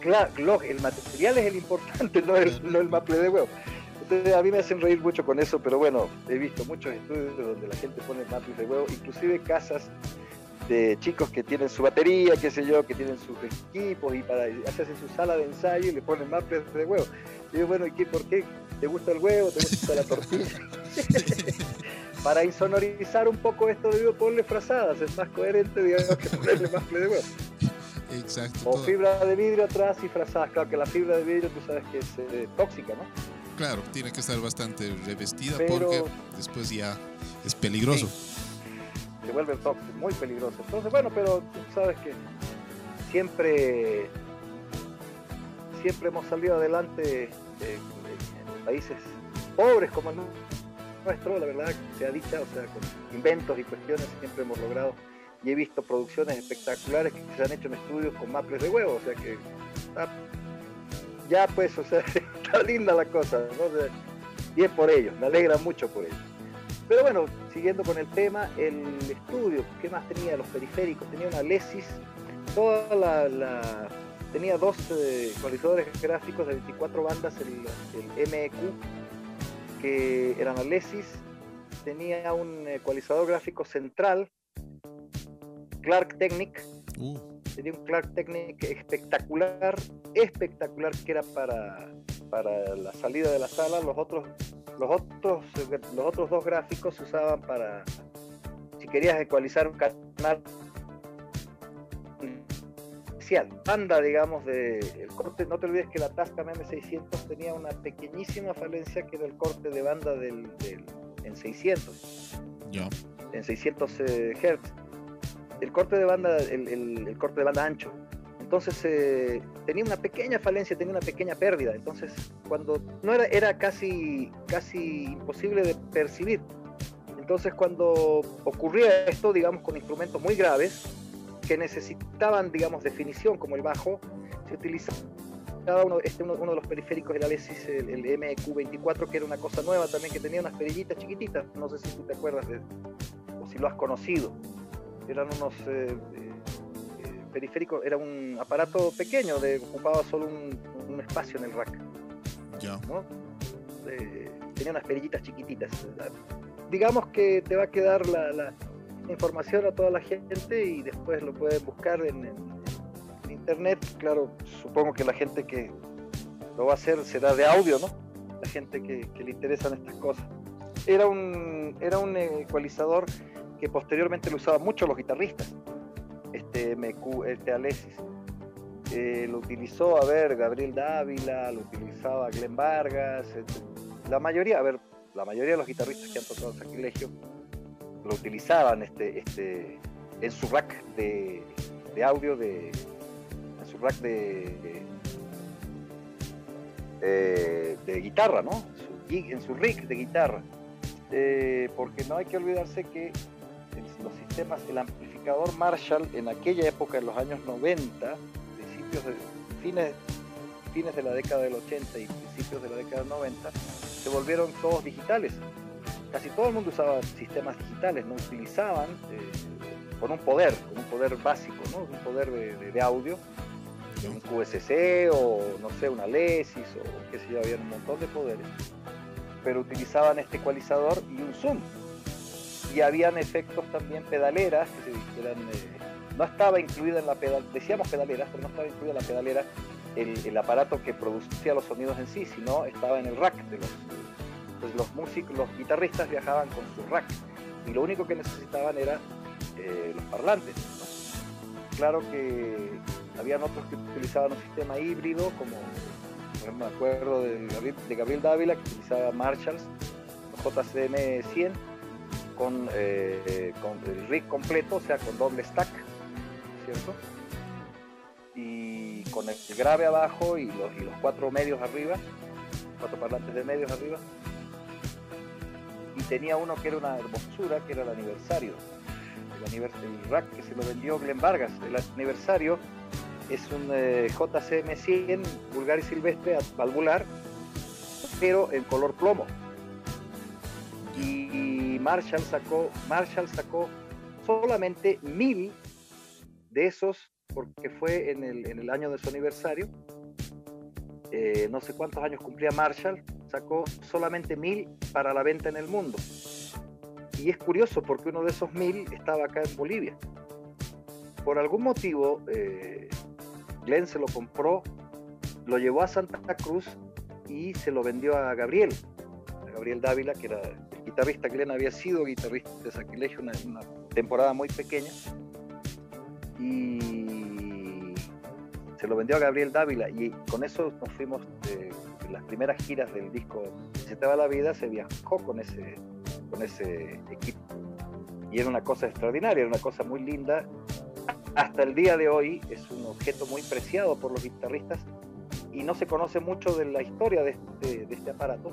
Claro, el material es el importante, no el, no el maple de huevo a mí me hacen reír mucho con eso, pero bueno, he visto muchos estudios donde la gente pone maples de huevo, inclusive casas de chicos que tienen su batería, qué sé yo, que tienen sus equipos y para hacerse su sala de ensayo y le ponen maples de huevo. Y yo, bueno, ¿y qué, por qué? ¿Te gusta el huevo? ¿Te gusta la tortilla? para insonorizar un poco esto, digo, ponle frazadas, es más coherente, digamos, que ponerle maple de huevo. Exacto. O fibra de vidrio atrás y frazadas. Claro que la fibra de vidrio tú sabes que es eh, tóxica, ¿no? Claro, tiene que estar bastante revestida porque después ya es peligroso. Se vuelve tóxico, muy peligroso. Entonces, bueno, pero tú sabes que siempre, siempre hemos salido adelante en países pobres como el nuestro, la verdad, se ha dicho, o sea, con inventos y cuestiones siempre hemos logrado. Y he visto producciones espectaculares que se han hecho en estudios con maples de huevo, o sea que ya pues, o sea, está linda la cosa, ¿no? y es por ello, me alegra mucho por ello. Pero bueno, siguiendo con el tema, el estudio, ¿qué más tenía? Los periféricos, tenía una Lesis, toda la, tenía dos eh, ecualizadores gráficos de 24 bandas, el, MEQ, que eran Lesis, tenía un ecualizador gráfico central, Clark Technic, uh. tenía un Clark Technic espectacular, espectacular que era para, para la salida de la sala. Los otros, los otros, los otros dos gráficos se usaban para si querías ecualizar un canal banda, digamos, de el corte, no te olvides que la Tascam M600 tenía una pequeñísima falencia que era el corte de banda del, en 600. Ya. En 600 eh, Hz. El corte de banda, el, corte de banda ancho. Entonces eh, tenía una pequeña falencia, tenía una pequeña pérdida. Entonces, cuando no era, era casi, casi imposible de percibir. Entonces, cuando ocurría esto, digamos, con instrumentos muy graves, que necesitaban, digamos, definición, como el bajo, se utilizaba uno, este, uno, de los periféricos del Alesis, el, el, MQ24, que era una cosa nueva también, que tenía unas perillitas chiquititas, no sé si tú te acuerdas de, o si lo has conocido. Eran unos eh, periféricos, era un aparato pequeño, de, ocupaba solo un, espacio en el rack. Ya. Eh, tenía unas perillitas chiquititas. Digamos que te va a quedar la información a toda la gente y después lo pueden buscar en, internet. Claro, supongo que la gente que lo va a hacer será de audio, ¿no? La gente que, le interesan estas cosas. Era un, era un ecualizador que posteriormente lo usaban mucho los guitarristas, este MQ, este Alesis. Eh, lo utilizó, a ver, Gabriel Dávila, lo utilizaba Glenn Vargas, la mayoría, a ver, la mayoría de los guitarristas que han tocado Sacrilegio lo utilizaban este, este, en su rack de, audio, de, en su rack de, de, eh, guitarra, ¿no? en su rig de guitarra. Eh, porque no hay que olvidarse que los sistemas, el amplificador Marshall en aquella época, en los años 90, principios de, fines, fines de la década del 80 y principios de la década del 90, se volvieron todos digitales casi todo el mundo usaba sistemas digitales, no utilizaban eh, con un poder, con un poder básico, ¿no? un poder de, audio, un QSC o no sé, una Lesis o qué sé yo, había un montón de poderes, pero utilizaban este ecualizador y un zoom. Y habían efectos también pedaleras, que eran, eh, no estaba incluida en la pedal, decíamos pedaleras, pero no estaba incluida en la pedalera el, aparato que producía los sonidos en sí, sino estaba en el rack de los, entonces los músicos, los guitarristas viajaban con su rack y lo único que necesitaban era eh, los parlantes. Claro que habían otros que utilizaban un sistema híbrido, como me acuerdo de Gabriel, de Gabriel Dávila que utilizaba Marshalls, JCM 100 con, eh, con el rig completo, o sea, con doble stack, ¿cierto? Y con el grave abajo y los, y los cuatro medios arriba, cuatro parlantes de medios arriba, y tenía uno que era una hermosura, que era el aniversario. El, el rack que se lo vendió Glenn Vargas. El aniversario es un eh, JCM 100 vulgar y silvestre valvular, pero en color plomo. Y, Marshall sacó, Marshall sacó solamente mil de esos, porque fue en el, en el año de su aniversario. Eh, no sé cuántos años cumplía Marshall, sacó solamente mil para la venta en el mundo. Y es curioso porque uno de esos mil estaba acá en Bolivia. Por algún motivo, eh, Glenn se lo compró, lo llevó a Santa Cruz y se lo vendió a Gabriel, a Gabriel Dávila, que era guitarrista. Glenn había sido guitarrista de Sacrilegio una, una temporada muy pequeña. Y se lo vendió a Gabriel Dávila y con eso nos fuimos las primeras giras del disco Se te va la vida se viajó con ese, con ese equipo. Y era una cosa extraordinaria, era una cosa muy linda. Hasta el día de hoy es un objeto muy preciado por los guitarristas y no se conoce mucho de la historia de este, de este aparato,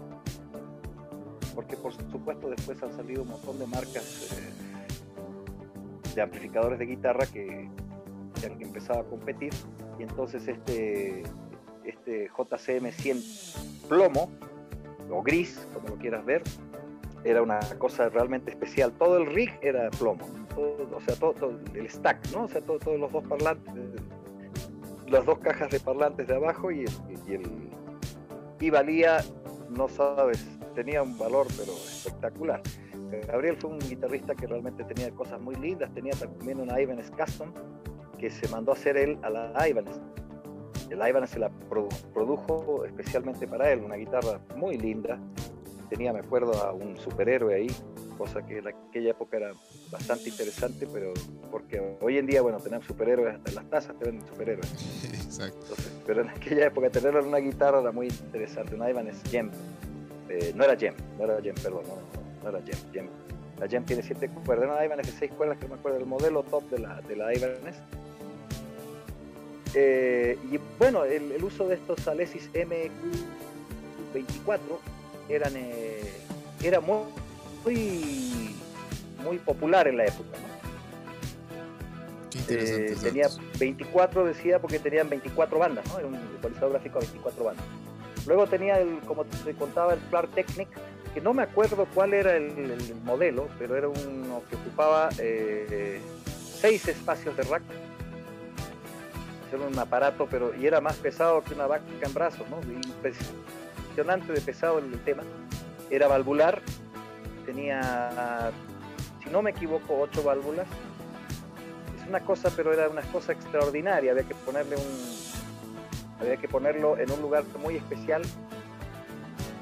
porque por supuesto después han salido un montón de marcas eh, de amplificadores de guitarra que, que han empezado a competir y entonces este este JCM 100 plomo o gris, como lo quieras ver, era una cosa realmente especial. Todo el rig era plomo, o sea, todo, el stack, ¿no? O sea, todos los dos parlantes, las dos cajas de parlantes de abajo y, el, y valía, no sabes, tenía un valor pero espectacular. Gabriel fue un guitarrista que realmente tenía cosas muy lindas, tenía también una Ibanez Custom que se mandó a hacer él a la Ibanez. El Ibanez se la produjo especialmente para él, una guitarra muy linda. Tenía, me acuerdo, a un superhéroe ahí, cosa que en aquella época era bastante interesante, pero porque hoy en día, bueno, tenemos superhéroes, hasta en las tazas te venden superhéroes. Exacto. pero en aquella época tener una guitarra era muy interesante, una Ibanez Gem. Eh, no era Gem, no era Gem, perdón, no, no, era Gem, Gem. La Gem tiene siete cuerdas, una Ibanez de seis cuerdas, que me acuerdo del modelo top de la, de la Ibanez. Eh, y bueno, el, uso de estos Alesis MQ24 eran, eh, era muy muy, popular en la época. Eh, tenía 24, decía, porque tenían 24 bandas, ¿no? Era un ecualizador gráfico a 24 bandas. Luego tenía, el, como te contaba, el Flar Technic, que no me acuerdo cuál era el, modelo, pero era uno que ocupaba eh, seis espacios de rack. Era un aparato, pero y era más pesado que una vaca en brazos, ¿no? Impresionante de pesado el tema. Era valvular tenía, si no me equivoco, ocho válvulas. Es una cosa, pero era una cosa extraordinaria. Había que ponerle un, había que ponerlo en un lugar muy especial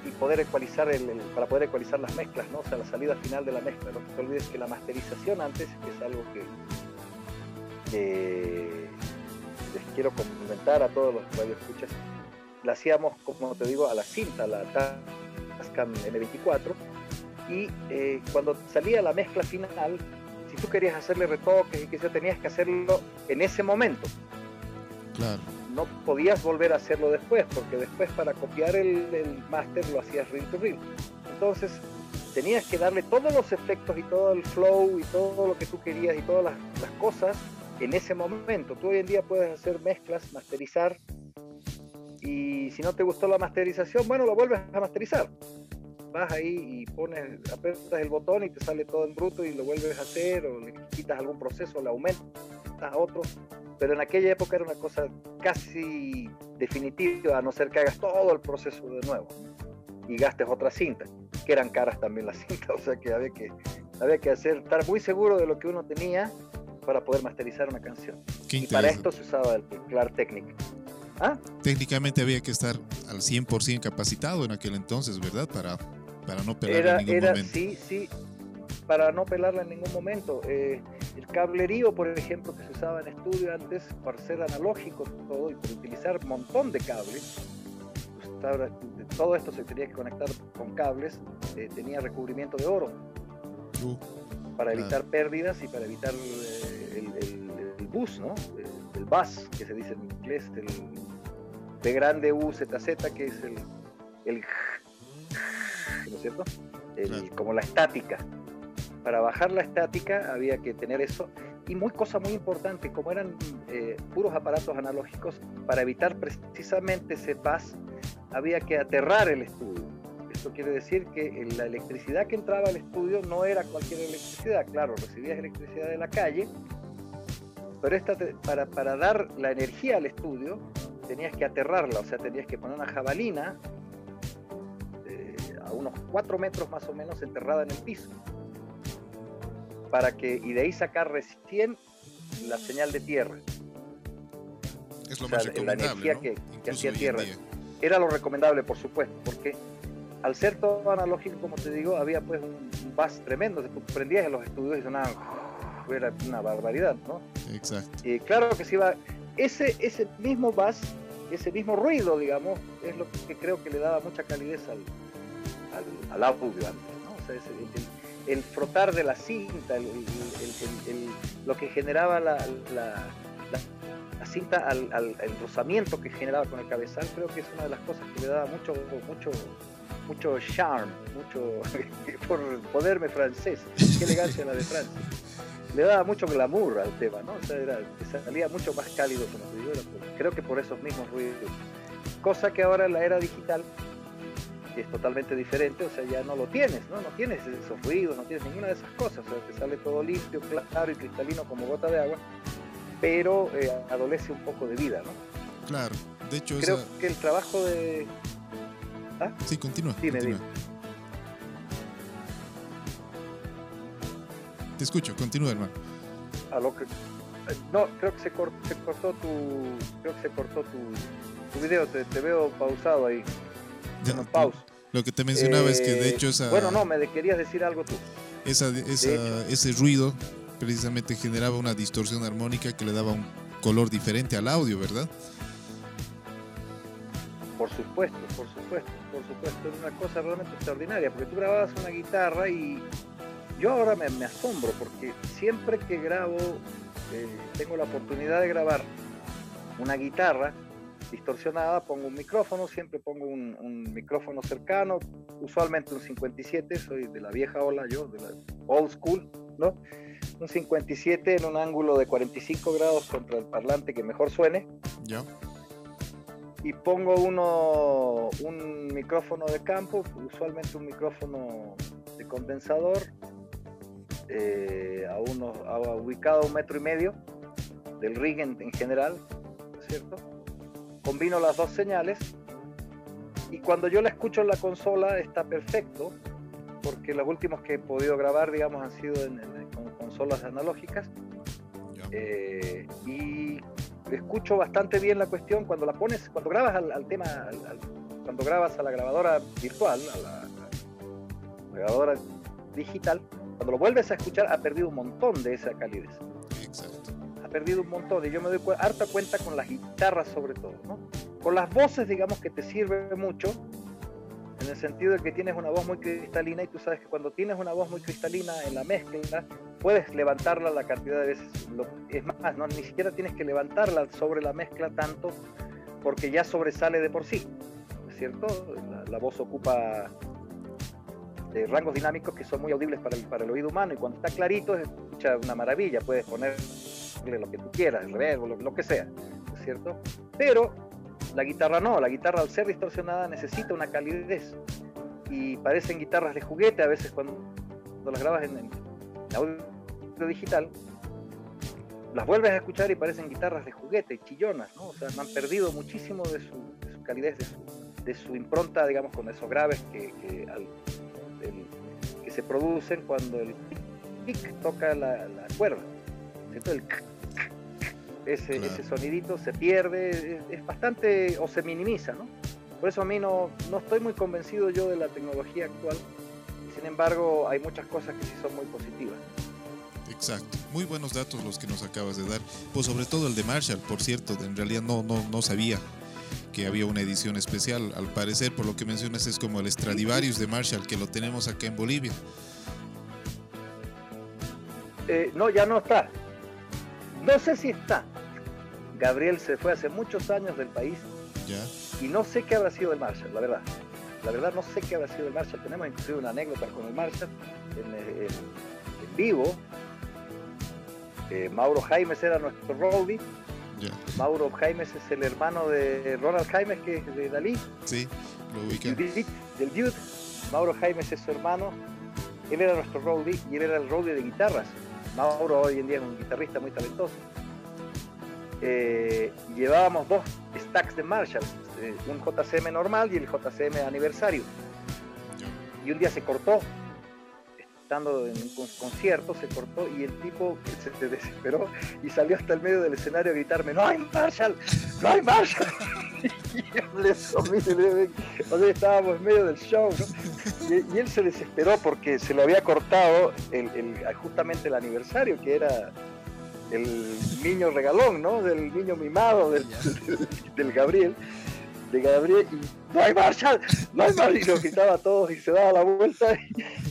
y poder ecualizar el, para poder ecualizar las mezclas, ¿no? O sea, la salida final de la mezcla. No te olvides que la masterización antes, que es algo que, les quiero comentar a todos los escuchas la hacíamos, como te digo, a la cinta, la Tascam M24, y eh, cuando salía la mezcla final, si tú querías hacerle retoques y que tenías que hacerlo en ese momento. Claro. No podías volver a hacerlo después, porque después para copiar el, el máster lo hacías reel to reel. Entonces tenías que darle todos los efectos y todo el flow y todo lo que tú querías y todas las, las cosas en ese momento. Tú hoy en día puedes hacer mezclas, masterizar y si no te gustó la masterización, bueno, lo vuelves a masterizar vas ahí y pones, apretas el botón y te sale todo en bruto y lo vuelves a hacer o le quitas algún proceso, le aumentas a otro. Pero en aquella época era una cosa casi definitiva, a no ser que hagas todo el proceso de nuevo y gastes otra cinta, que eran caras también las cintas, o sea que había que, había que hacer, estar muy seguro de lo que uno tenía para poder masterizar una canción. y para esto se usaba el Clar Technic. ¿Ah? Técnicamente había que estar al 100% capacitado en aquel entonces, ¿verdad? Para para no pelarla en ningún momento. Sí, sí, para no pelarla en ningún momento. Eh, el cablerío, por ejemplo, que se usaba en estudio antes para ser analógico todo y para utilizar un montón de cables, pues, todo esto se tenía que conectar con cables, eh, tenía recubrimiento de oro uh, para evitar pérdidas y para evitar eh, el, bus, ¿no? El, bus, que se dice en inglés, el B grande U Z Z, que es el, el ¿no es cierto? Como la estática. Para bajar la estática había que tener eso. Y muy cosa muy importante, como eran eh, puros aparatos analógicos, para evitar precisamente ese paz, había que aterrar el estudio. Esto quiere decir que la electricidad que entraba al estudio no era cualquier electricidad. Claro, recibías electricidad de la calle, pero esta para, para dar la energía al estudio tenías que aterrarla, o sea, tenías que poner una jabalina unos 4 metros más o menos enterrada en el piso. Para que, y de ahí sacar recién la señal de tierra. Es lo más La energía que, hacía tierra. Era lo recomendable, por supuesto, porque al ser todo analógico, como te digo, había pues un, bus tremendo. Tú prendías en los estudios y sonaba, era una barbaridad, ¿no? Exacto. Y claro que se iba, ese, ese mismo bus, ese mismo ruido, digamos, es lo que creo que le daba mucha calidez al, al, audio antes, el, frotar de la cinta, lo que generaba la, cinta el rozamiento que generaba con el cabezal, creo que es una de las cosas que le daba mucho, mucho, mucho charm, mucho, por poderme francés, qué elegancia la de Francia. Le daba mucho glamour al tema, ¿no? O sea, salía mucho más cálido, como te digo, creo que por esos mismos ruidos. Cosa que ahora en la era digital que es totalmente diferente, o sea, ya no lo tienes, ¿no? No tienes esos ruidos, no tienes ninguna de esas cosas, o sea, te sale todo limpio, claro y cristalino como gota de agua, pero eh, adolece un poco de vida, ¿no? Claro, de hecho... Creo que el trabajo de... ¿Ah? Sí, continúa. Dime, Dime. Te escucho, continúa, hermano. A lo que no, creo que se, cortó tu, creo que se cortó tu, tu video, te, veo pausado ahí. Lo que te mencionaba es que de hecho esa... Bueno, no, me querías decir algo tú. Esa, esa, ese ruido precisamente generaba una distorsión armónica que le daba un color diferente al audio, ¿verdad? Por supuesto, por supuesto, por supuesto, es una cosa realmente extraordinaria, porque tú grababas una guitarra y yo ahora me, asombro, porque siempre que grabo, eh, tengo la oportunidad de grabar una guitarra distorsionada, pongo un micrófono, siempre pongo un, micrófono cercano, usualmente un 57, soy de la vieja ola yo, de la old school, ¿no? Un 57 en un ángulo de 45 grados contra el parlante que mejor suene. Ya y pongo uno, un micrófono de campo, usualmente un micrófono de condensador, eh, a uno, ubicado a un metro y medio del rig en, general, ¿cierto? Combino las dos señales y cuando yo la escucho en la consola está perfecto, porque los últimos que he podido grabar, digamos, han sido en, con consolas analógicas. Eh, y escucho bastante bien la cuestión cuando la pones, cuando grabas al, tema, cuando grabas a la grabadora virtual, a la, grabadora digital, cuando lo vuelves a escuchar ha perdido un montón de esa calidez. Exacto. Perdido un montón y yo me doy harta cuenta con las guitarras sobre todo, ¿no? Con las voces, digamos que te sirve mucho, en el sentido de que tienes una voz muy cristalina y tú sabes que cuando tienes una voz muy cristalina en la mezcla, puedes levantarla la cantidad de veces. es más, no, ni siquiera tienes que levantarla sobre la mezcla tanto porque ya sobresale de por sí, ¿es cierto? La, voz ocupa eh, rangos dinámicos que son muy audibles para el, para el oído humano y cuando está clarito es una maravilla, puedes lo que tú quieras, el reverb, lo, que sea, ¿es cierto? Pero la guitarra no, la guitarra al ser distorsionada necesita una calidez y parecen guitarras de juguete a veces cuando, las grabas en, audio digital, las vuelves a escuchar y parecen guitarras de juguete, chillonas, ¿no? O sea, han perdido muchísimo de su, calidez, de su, impronta, digamos, con esos graves que, que, se producen cuando el pick toca la, cuerda, ¿cierto? El ese, ese sonidito se pierde, es, bastante o se minimiza, ¿no? Por eso a mí no, no estoy muy convencido yo de la tecnología actual, sin embargo hay muchas cosas que sí son muy positivas. Exacto, muy buenos datos los que nos acabas de dar, pues sobre todo el de Marshall, por cierto, en realidad no, no, no sabía que había una edición especial, al parecer por lo que mencionas es como el Stradivarius de Marshall, que lo tenemos acá en Bolivia. Eh, no, ya no está, no sé si está. Gabriel se fue hace muchos años del país y no sé qué habrá sido del Marshall, la verdad. La verdad no sé qué habrá sido del Marshall. Tenemos inclusive una anécdota con el Marshall en, vivo. Eh, Mauro Jaimes era nuestro roadie. Mauro Jaimes es el hermano de Ronald Jaimes, que es de Dalí. Sí, lo ubiqué. Del Dude. Mauro Jaimes es su hermano. Él era nuestro roadie y él era el roadie de guitarras. Mauro hoy en día es un guitarrista muy talentoso. Eh, llevábamos dos stacks de Marshall, eh, un JCM normal y el JCM aniversario. Y un día se cortó, estando en un concierto, se cortó y el tipo se desesperó y salió hasta el medio del escenario a gritarme, no hay Marshall, no hay Marshall. O sea, estábamos en medio del show, y, él se desesperó porque se le había cortado el, justamente el aniversario, que era el niño regalón, ¿no? Del niño mimado del, del, Gabriel, de Gabriel, y no hay Marshall, no hay Marshall, y lo gritaba a todos y se daba la vuelta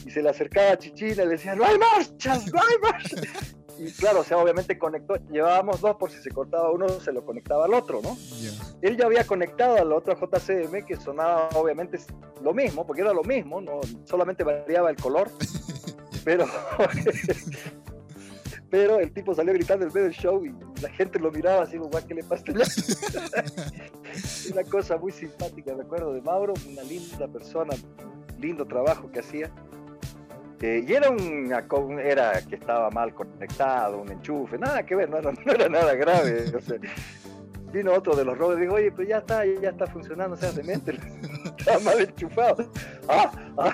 y, se le acercaba a Chichina y le decía, no hay Marshall, no hay Marshall y claro, o sea, obviamente conectó, llevábamos dos por si se cortaba uno, se lo conectaba al otro, ¿no? Él ya había conectado al otro JCM que sonaba obviamente lo mismo, porque era lo mismo, no solamente variaba el color, pero pero el tipo salió gritando en medio del show y la gente lo miraba así como, ¿qué le pasa? una cosa muy simpática, me acuerdo de Mauro, una linda persona, lindo trabajo que hacía este, y era un era que estaba mal conectado, un enchufe, nada que ver, no era, nada grave. vino otro de los robos y dijo, oye, pues ya está, ya está funcionando, se hace mente, está mal enchufado. ¡Ah! ¡Ah!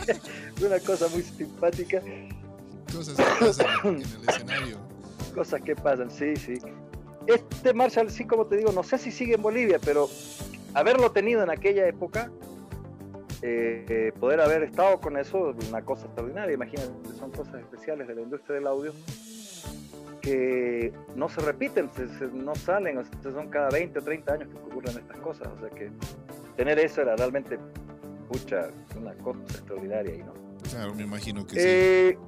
una cosa muy simpática. Cosas que pasan en el escenario. Cosas que pasan, sí, sí. Este Marshall, sí, como te digo, no sé si sigue en Bolivia, pero haberlo tenido en aquella época, eh, poder haber estado con eso, una cosa extraordinaria. Imagínate, son cosas especiales de la industria del audio que no se repiten, no salen, o sea, son cada 20 o 30 años que ocurren estas cosas. O sea que tener eso era realmente, pucha, una cosa extraordinaria. Y no. Claro, me imagino que eh,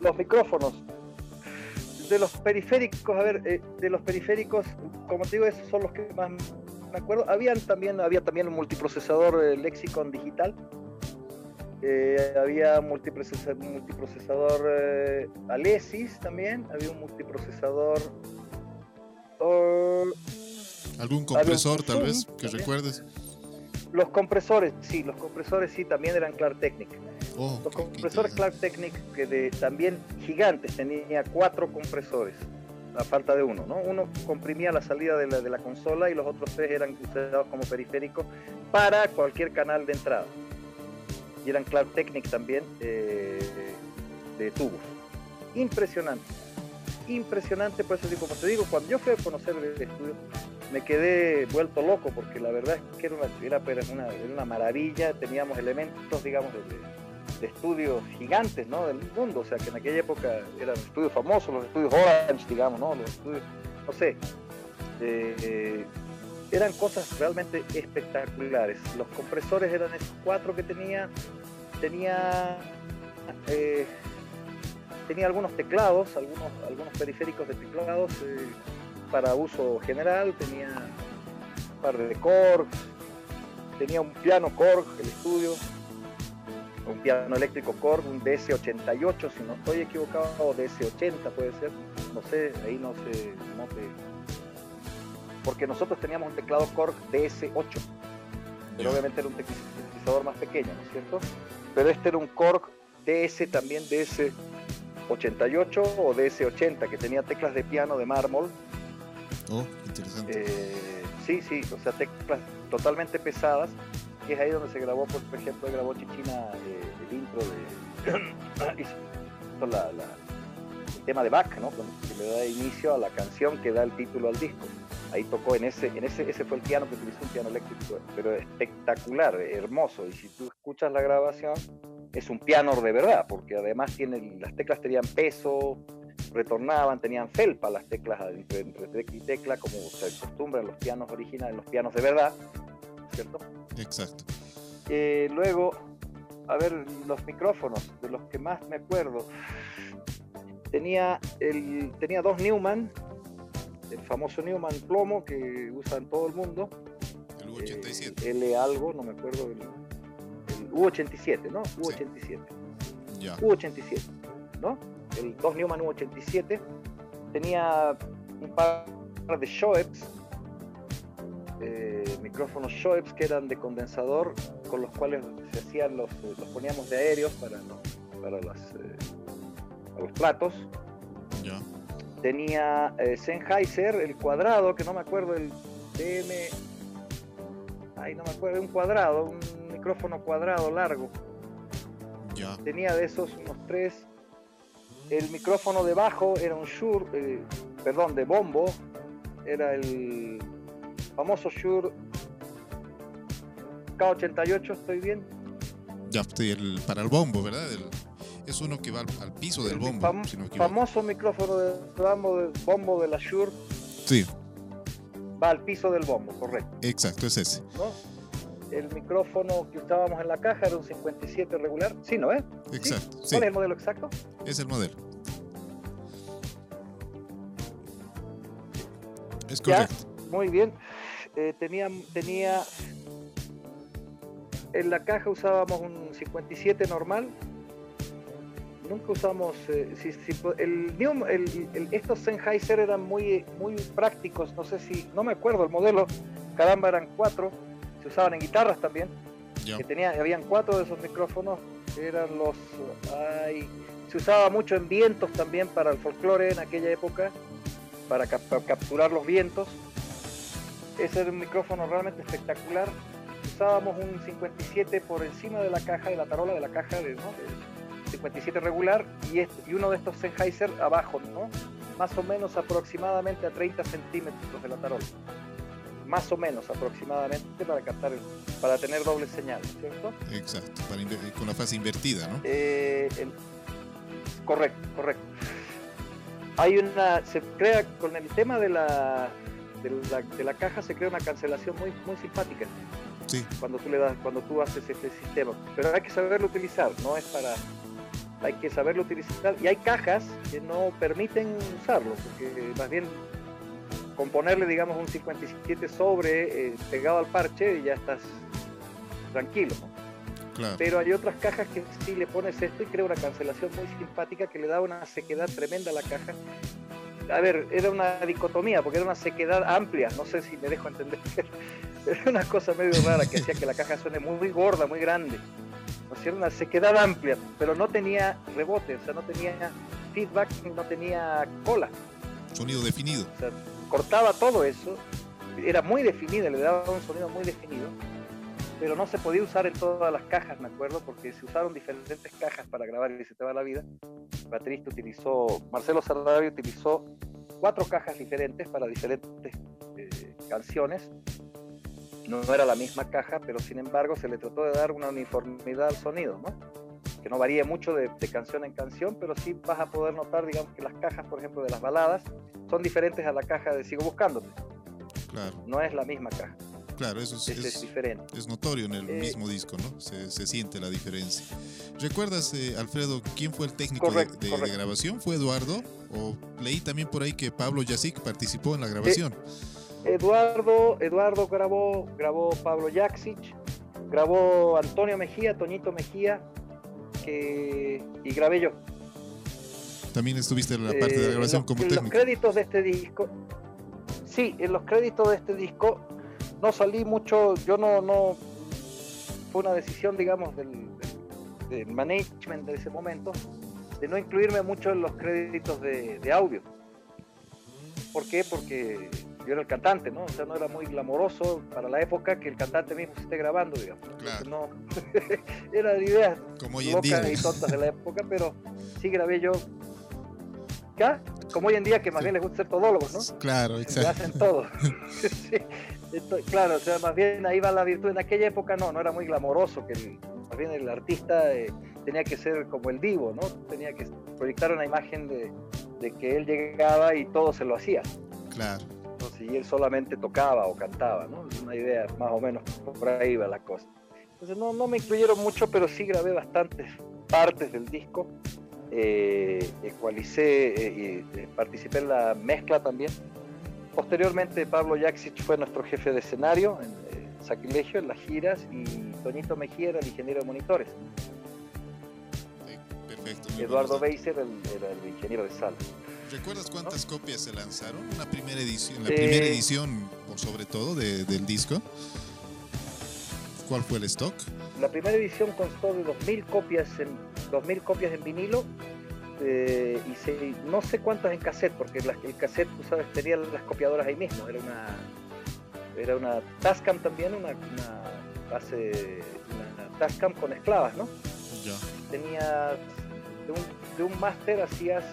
Los micrófonos. De los periféricos, a ver, eh, de los periféricos, como te digo, esos son los que más me acuerdo. Habían también, había también un multiprocesador eh, Lexicon digital. Eh, había multiprocesador, multiprocesador eh, Alesis también. Había un multiprocesador. ¿Algún compresor, tal vez, que recuerdes? Los compresores, sí, los compresores sí también eran Clark Technic. Oh, los compresores Clark Technic, que de, también gigantes, tenía cuatro compresores a falta de uno, ¿no? Uno comprimía la salida de la, de la consola y los otros tres eran usados como periféricos para cualquier canal de entrada. Y eran Clark Technic también eh, de tubos. Impresionante. Impresionante, por eso como te digo, cuando yo fui a conocer el estudio, me quedé vuelto loco porque la verdad es que era una, era, una, era una maravilla, teníamos elementos, digamos, de, de estudios gigantes ¿no? del mundo, o sea que en aquella época eran estudios famosos, los estudios Orange, digamos, ¿no? Los estudios, no sé, eh, eran cosas realmente espectaculares. Los compresores eran esos cuatro que tenía, tenía, eh, tenía algunos teclados, algunos, algunos periféricos de teclados eh, para uso general, tenía un par de Korg, tenía un piano Korg, el estudio, un piano eléctrico Korg, un DS88, si no estoy equivocado, o DS80 puede ser, no sé, ahí no sé, no sé. Porque nosotros teníamos un teclado Korg DS8, pero obviamente era un sintetizador más pequeño, ¿no es cierto? Pero este era un Korg DS también DS88 o DS80, que tenía teclas de piano de mármol. Oh, interesante. Eh, sí, sí, o sea, teclas totalmente pesadas que es ahí donde se grabó, por ejemplo, grabó Chichina eh, el intro de. la, el tema de Bach, ¿no? Se le da inicio a la canción que da el título al disco. Ahí tocó en ese, en ese, ese fue el piano que utilizó un piano eléctrico, pero espectacular, hermoso. Y si tú escuchas la grabación, es un piano de verdad, porque además tiene, las teclas tenían peso, retornaban, tenían felpa las teclas entre, entre tecla y tecla, como se acostumbra en los pianos originales, en los pianos de verdad, ¿cierto? Exacto. Eh, luego, a ver, los micrófonos, de los que más me acuerdo. Tenía, el, tenía dos Newman, el famoso Newman plomo que usan todo el mundo. El U87. Eh, L algo, no me acuerdo. El, U87, ¿no? U87. Ya. U87, ¿no? El dos Newman U87. Tenía un par de Shoebs micrófonos Shoebs que eran de condensador con los cuales se hacían los, eh, los poníamos de aéreos para los, para las, eh, los platos. Tenía Sennheiser, el cuadrado, que no me acuerdo, el DM. Ay, no me acuerdo, un cuadrado, un micrófono cuadrado largo. Tenía de esos unos tres. El micrófono de bajo era un Shure, perdón, de bombo, era el famoso Shure K88, ¿estoy bien? Ya, el, para el bombo, ¿verdad? es uno que va al, piso del bombo. famoso micrófono de bombo, de bombo de la Shure. Sí. Va al piso del bombo, correcto. Exacto, es ese. El micrófono que usábamos en la caja era un 57 regular. Sí, ¿no es? Exacto. ¿Cuál es el modelo exacto? Es el modelo. Es correcto. muy bien. Eh, tenía, tenía en la caja usábamos un 57 normal. Nunca usamos eh, el, el, estos Sennheiser eran muy muy prácticos no sé si no me acuerdo el modelo. Caramba eran cuatro. Se usaban en guitarras también. Que tenía habían cuatro de esos micrófonos. Eran los se usaba mucho en vientos también para el folclore en aquella época para capturar los vientos. Ese era un micrófono realmente espectacular. Usábamos un 57 por encima de la caja, de la tarola de la caja de, 57 regular y, y uno de estos Sennheiser abajo, ¿no? Más o menos aproximadamente a 30 centímetros de la tarola. Más o menos aproximadamente para captar, para tener doble señal, ¿cierto? Exacto, con la fase invertida, ¿no? Eh, correcto, correcto. Hay una, se crea con el tema de la, de la, caja, se crea una cancelación muy, muy simpática. Sí. Cuando tú le das, cuando tú haces este sistema. Pero hay que saberlo utilizar, no es para hay que saberlo utilizar y hay cajas que no permiten usarlo, porque más bien con ponerle digamos un 57 sobre eh, pegado al parche y ya estás tranquilo. Pero hay otras cajas que sí le pones esto y crea una cancelación muy simpática que le da una sequedad tremenda a la caja. A ver, era una dicotomía, porque era una sequedad amplia, no sé si me dejo entender. Era una cosa medio rara que hacía que la caja suene muy gorda, muy grande. ¿no Una sequedad amplia, pero no tenía rebote, o sea, no tenía feedback, no tenía cola. Sonido definido. O sea, cortaba todo eso, era muy definida, le daba un sonido muy definido, pero no se podía usar en todas las cajas, me acuerdo, porque se usaron diferentes cajas para grabar y se te va la vida. Baterista utilizó, Marcelo Sarabia utilizó cuatro cajas diferentes para diferentes eh, canciones no, era la misma caja, pero sin embargo se le trató de dar una uniformidad al sonido, ¿no? Que no varíe mucho de, canción en canción, pero sí vas a poder notar, digamos, que las cajas, por ejemplo, de las baladas son diferentes a la caja de Sigo Buscándote. Claro. No es la misma caja. Claro, eso es, diferente. Es notorio en el eh, mismo disco, ¿no? Se, siente la diferencia. ¿Recuerdas, eh, Alfredo, quién fue el técnico de, grabación? ¿Fue Eduardo? ¿O leí también por ahí que Pablo Yacic participó en la grabación? Eduardo, Eduardo grabó, grabó Pablo Jaksic, grabó Antonio Mejía, Toñito Mejía, que, y grabé yo. También estuviste en la parte de la eh, grabación como técnico. En los créditos de este disco, sí, en los créditos de este disco no salí mucho, yo no, no, fue una decisión, digamos, del, del management de ese momento, de no incluirme mucho en los créditos de, de audio. ¿Por qué? Porque yo era el cantante, ¿no? O sea, no era muy glamoroso para la época que el cantante mismo se esté grabando, digamos. Claro. No, era de ideas Como día. y tontas de la época, pero sí grabé yo. Como hoy en día que más bien les gusta ser todólogos, ¿no? Claro, exacto. hacen todo. claro, o sea, más bien ahí va la virtud. En aquella época no, no era muy glamoroso, que más bien el artista eh, tenía que ser como el divo, ¿no? Tenía que proyectar una imagen de, de que él llegaba y todo se lo hacía. Claro y él solamente tocaba o cantaba, ¿no? Una idea más o menos por ahí va la cosa. Entonces no, no me incluyeron mucho, pero sí grabé bastantes partes del disco. Eh, ecualicé eh, y eh, participé en la mezcla también. Posteriormente Pablo Jaksic fue nuestro jefe de escenario en eh, Sacrilegio, en las giras, y Toñito Mejía era el ingeniero de monitores. perfecto. Eduardo Beiser era el ingeniero de sala. ¿Recuerdas cuántas copias se lanzaron? Una primera edición, la primera edición, por sobre todo, del disco. ¿Cuál fue el stock? La primera edición constó de 2.000 copias en 2.000 copias en vinilo eh, y no sé cuántas en cassette, porque el cassette, tú sabes, tenía las copiadoras ahí mismo. Era una era una Tascam también, una, base, una, Tascam con esclavas, ¿no? Ya. Tenías de un, de un máster hacías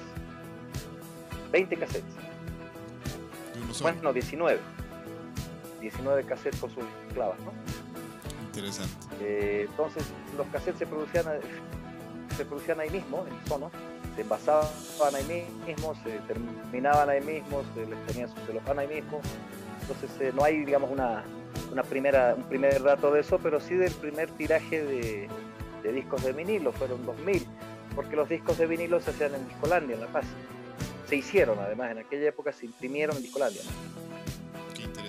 20 cassettes. Bueno, 19. 19 cassettes con sus clavas, ¿no? Interesante. Eh, entonces, los cassettes se producían, se producían ahí mismo, en Sono, se envasaban ahí mismo, se terminaban ahí mismo, se les ponía su celofán ahí mismo. Entonces, eh, no hay, digamos, una, una primera, un primer dato de eso, pero sí del primer tiraje de, de discos de vinilo, fueron 2000, porque los discos de vinilo se hacían en Discolandia, en La Paz se hicieron además, en aquella época se imprimieron en Discolandia.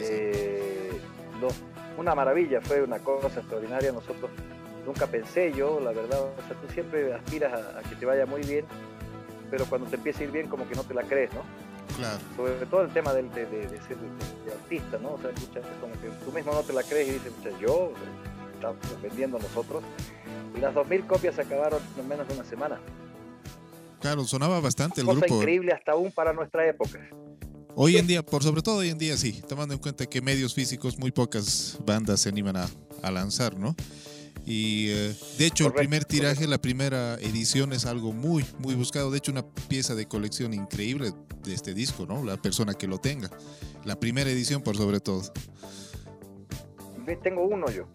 Eh, una maravilla, fue una cosa extraordinaria. Nosotros nunca pensé yo, la verdad, o sea, tú siempre aspiras a, que te vaya muy bien, pero cuando te empieza a ir bien, como que no te la crees, ¿no? Claro. Sobre todo el tema de, ser artista, ¿no? O sea, como que tú mismo no te la crees y dices, yo, estamos vendiendo nosotros. Y las 2.000 copias se acabaron en menos de una semana. Claro, sonaba bastante el Cosa grupo. increíble hasta aún para nuestra época. Hoy en día, por sobre todo hoy en día, sí, tomando en cuenta que medios físicos muy pocas bandas se animan a, lanzar, ¿no? Y eh, de hecho, el primer tiraje, la primera edición es algo muy, muy buscado. De hecho, una pieza de colección increíble de este disco, ¿no? La persona que lo tenga. La primera edición, por sobre todo. Tengo uno yo.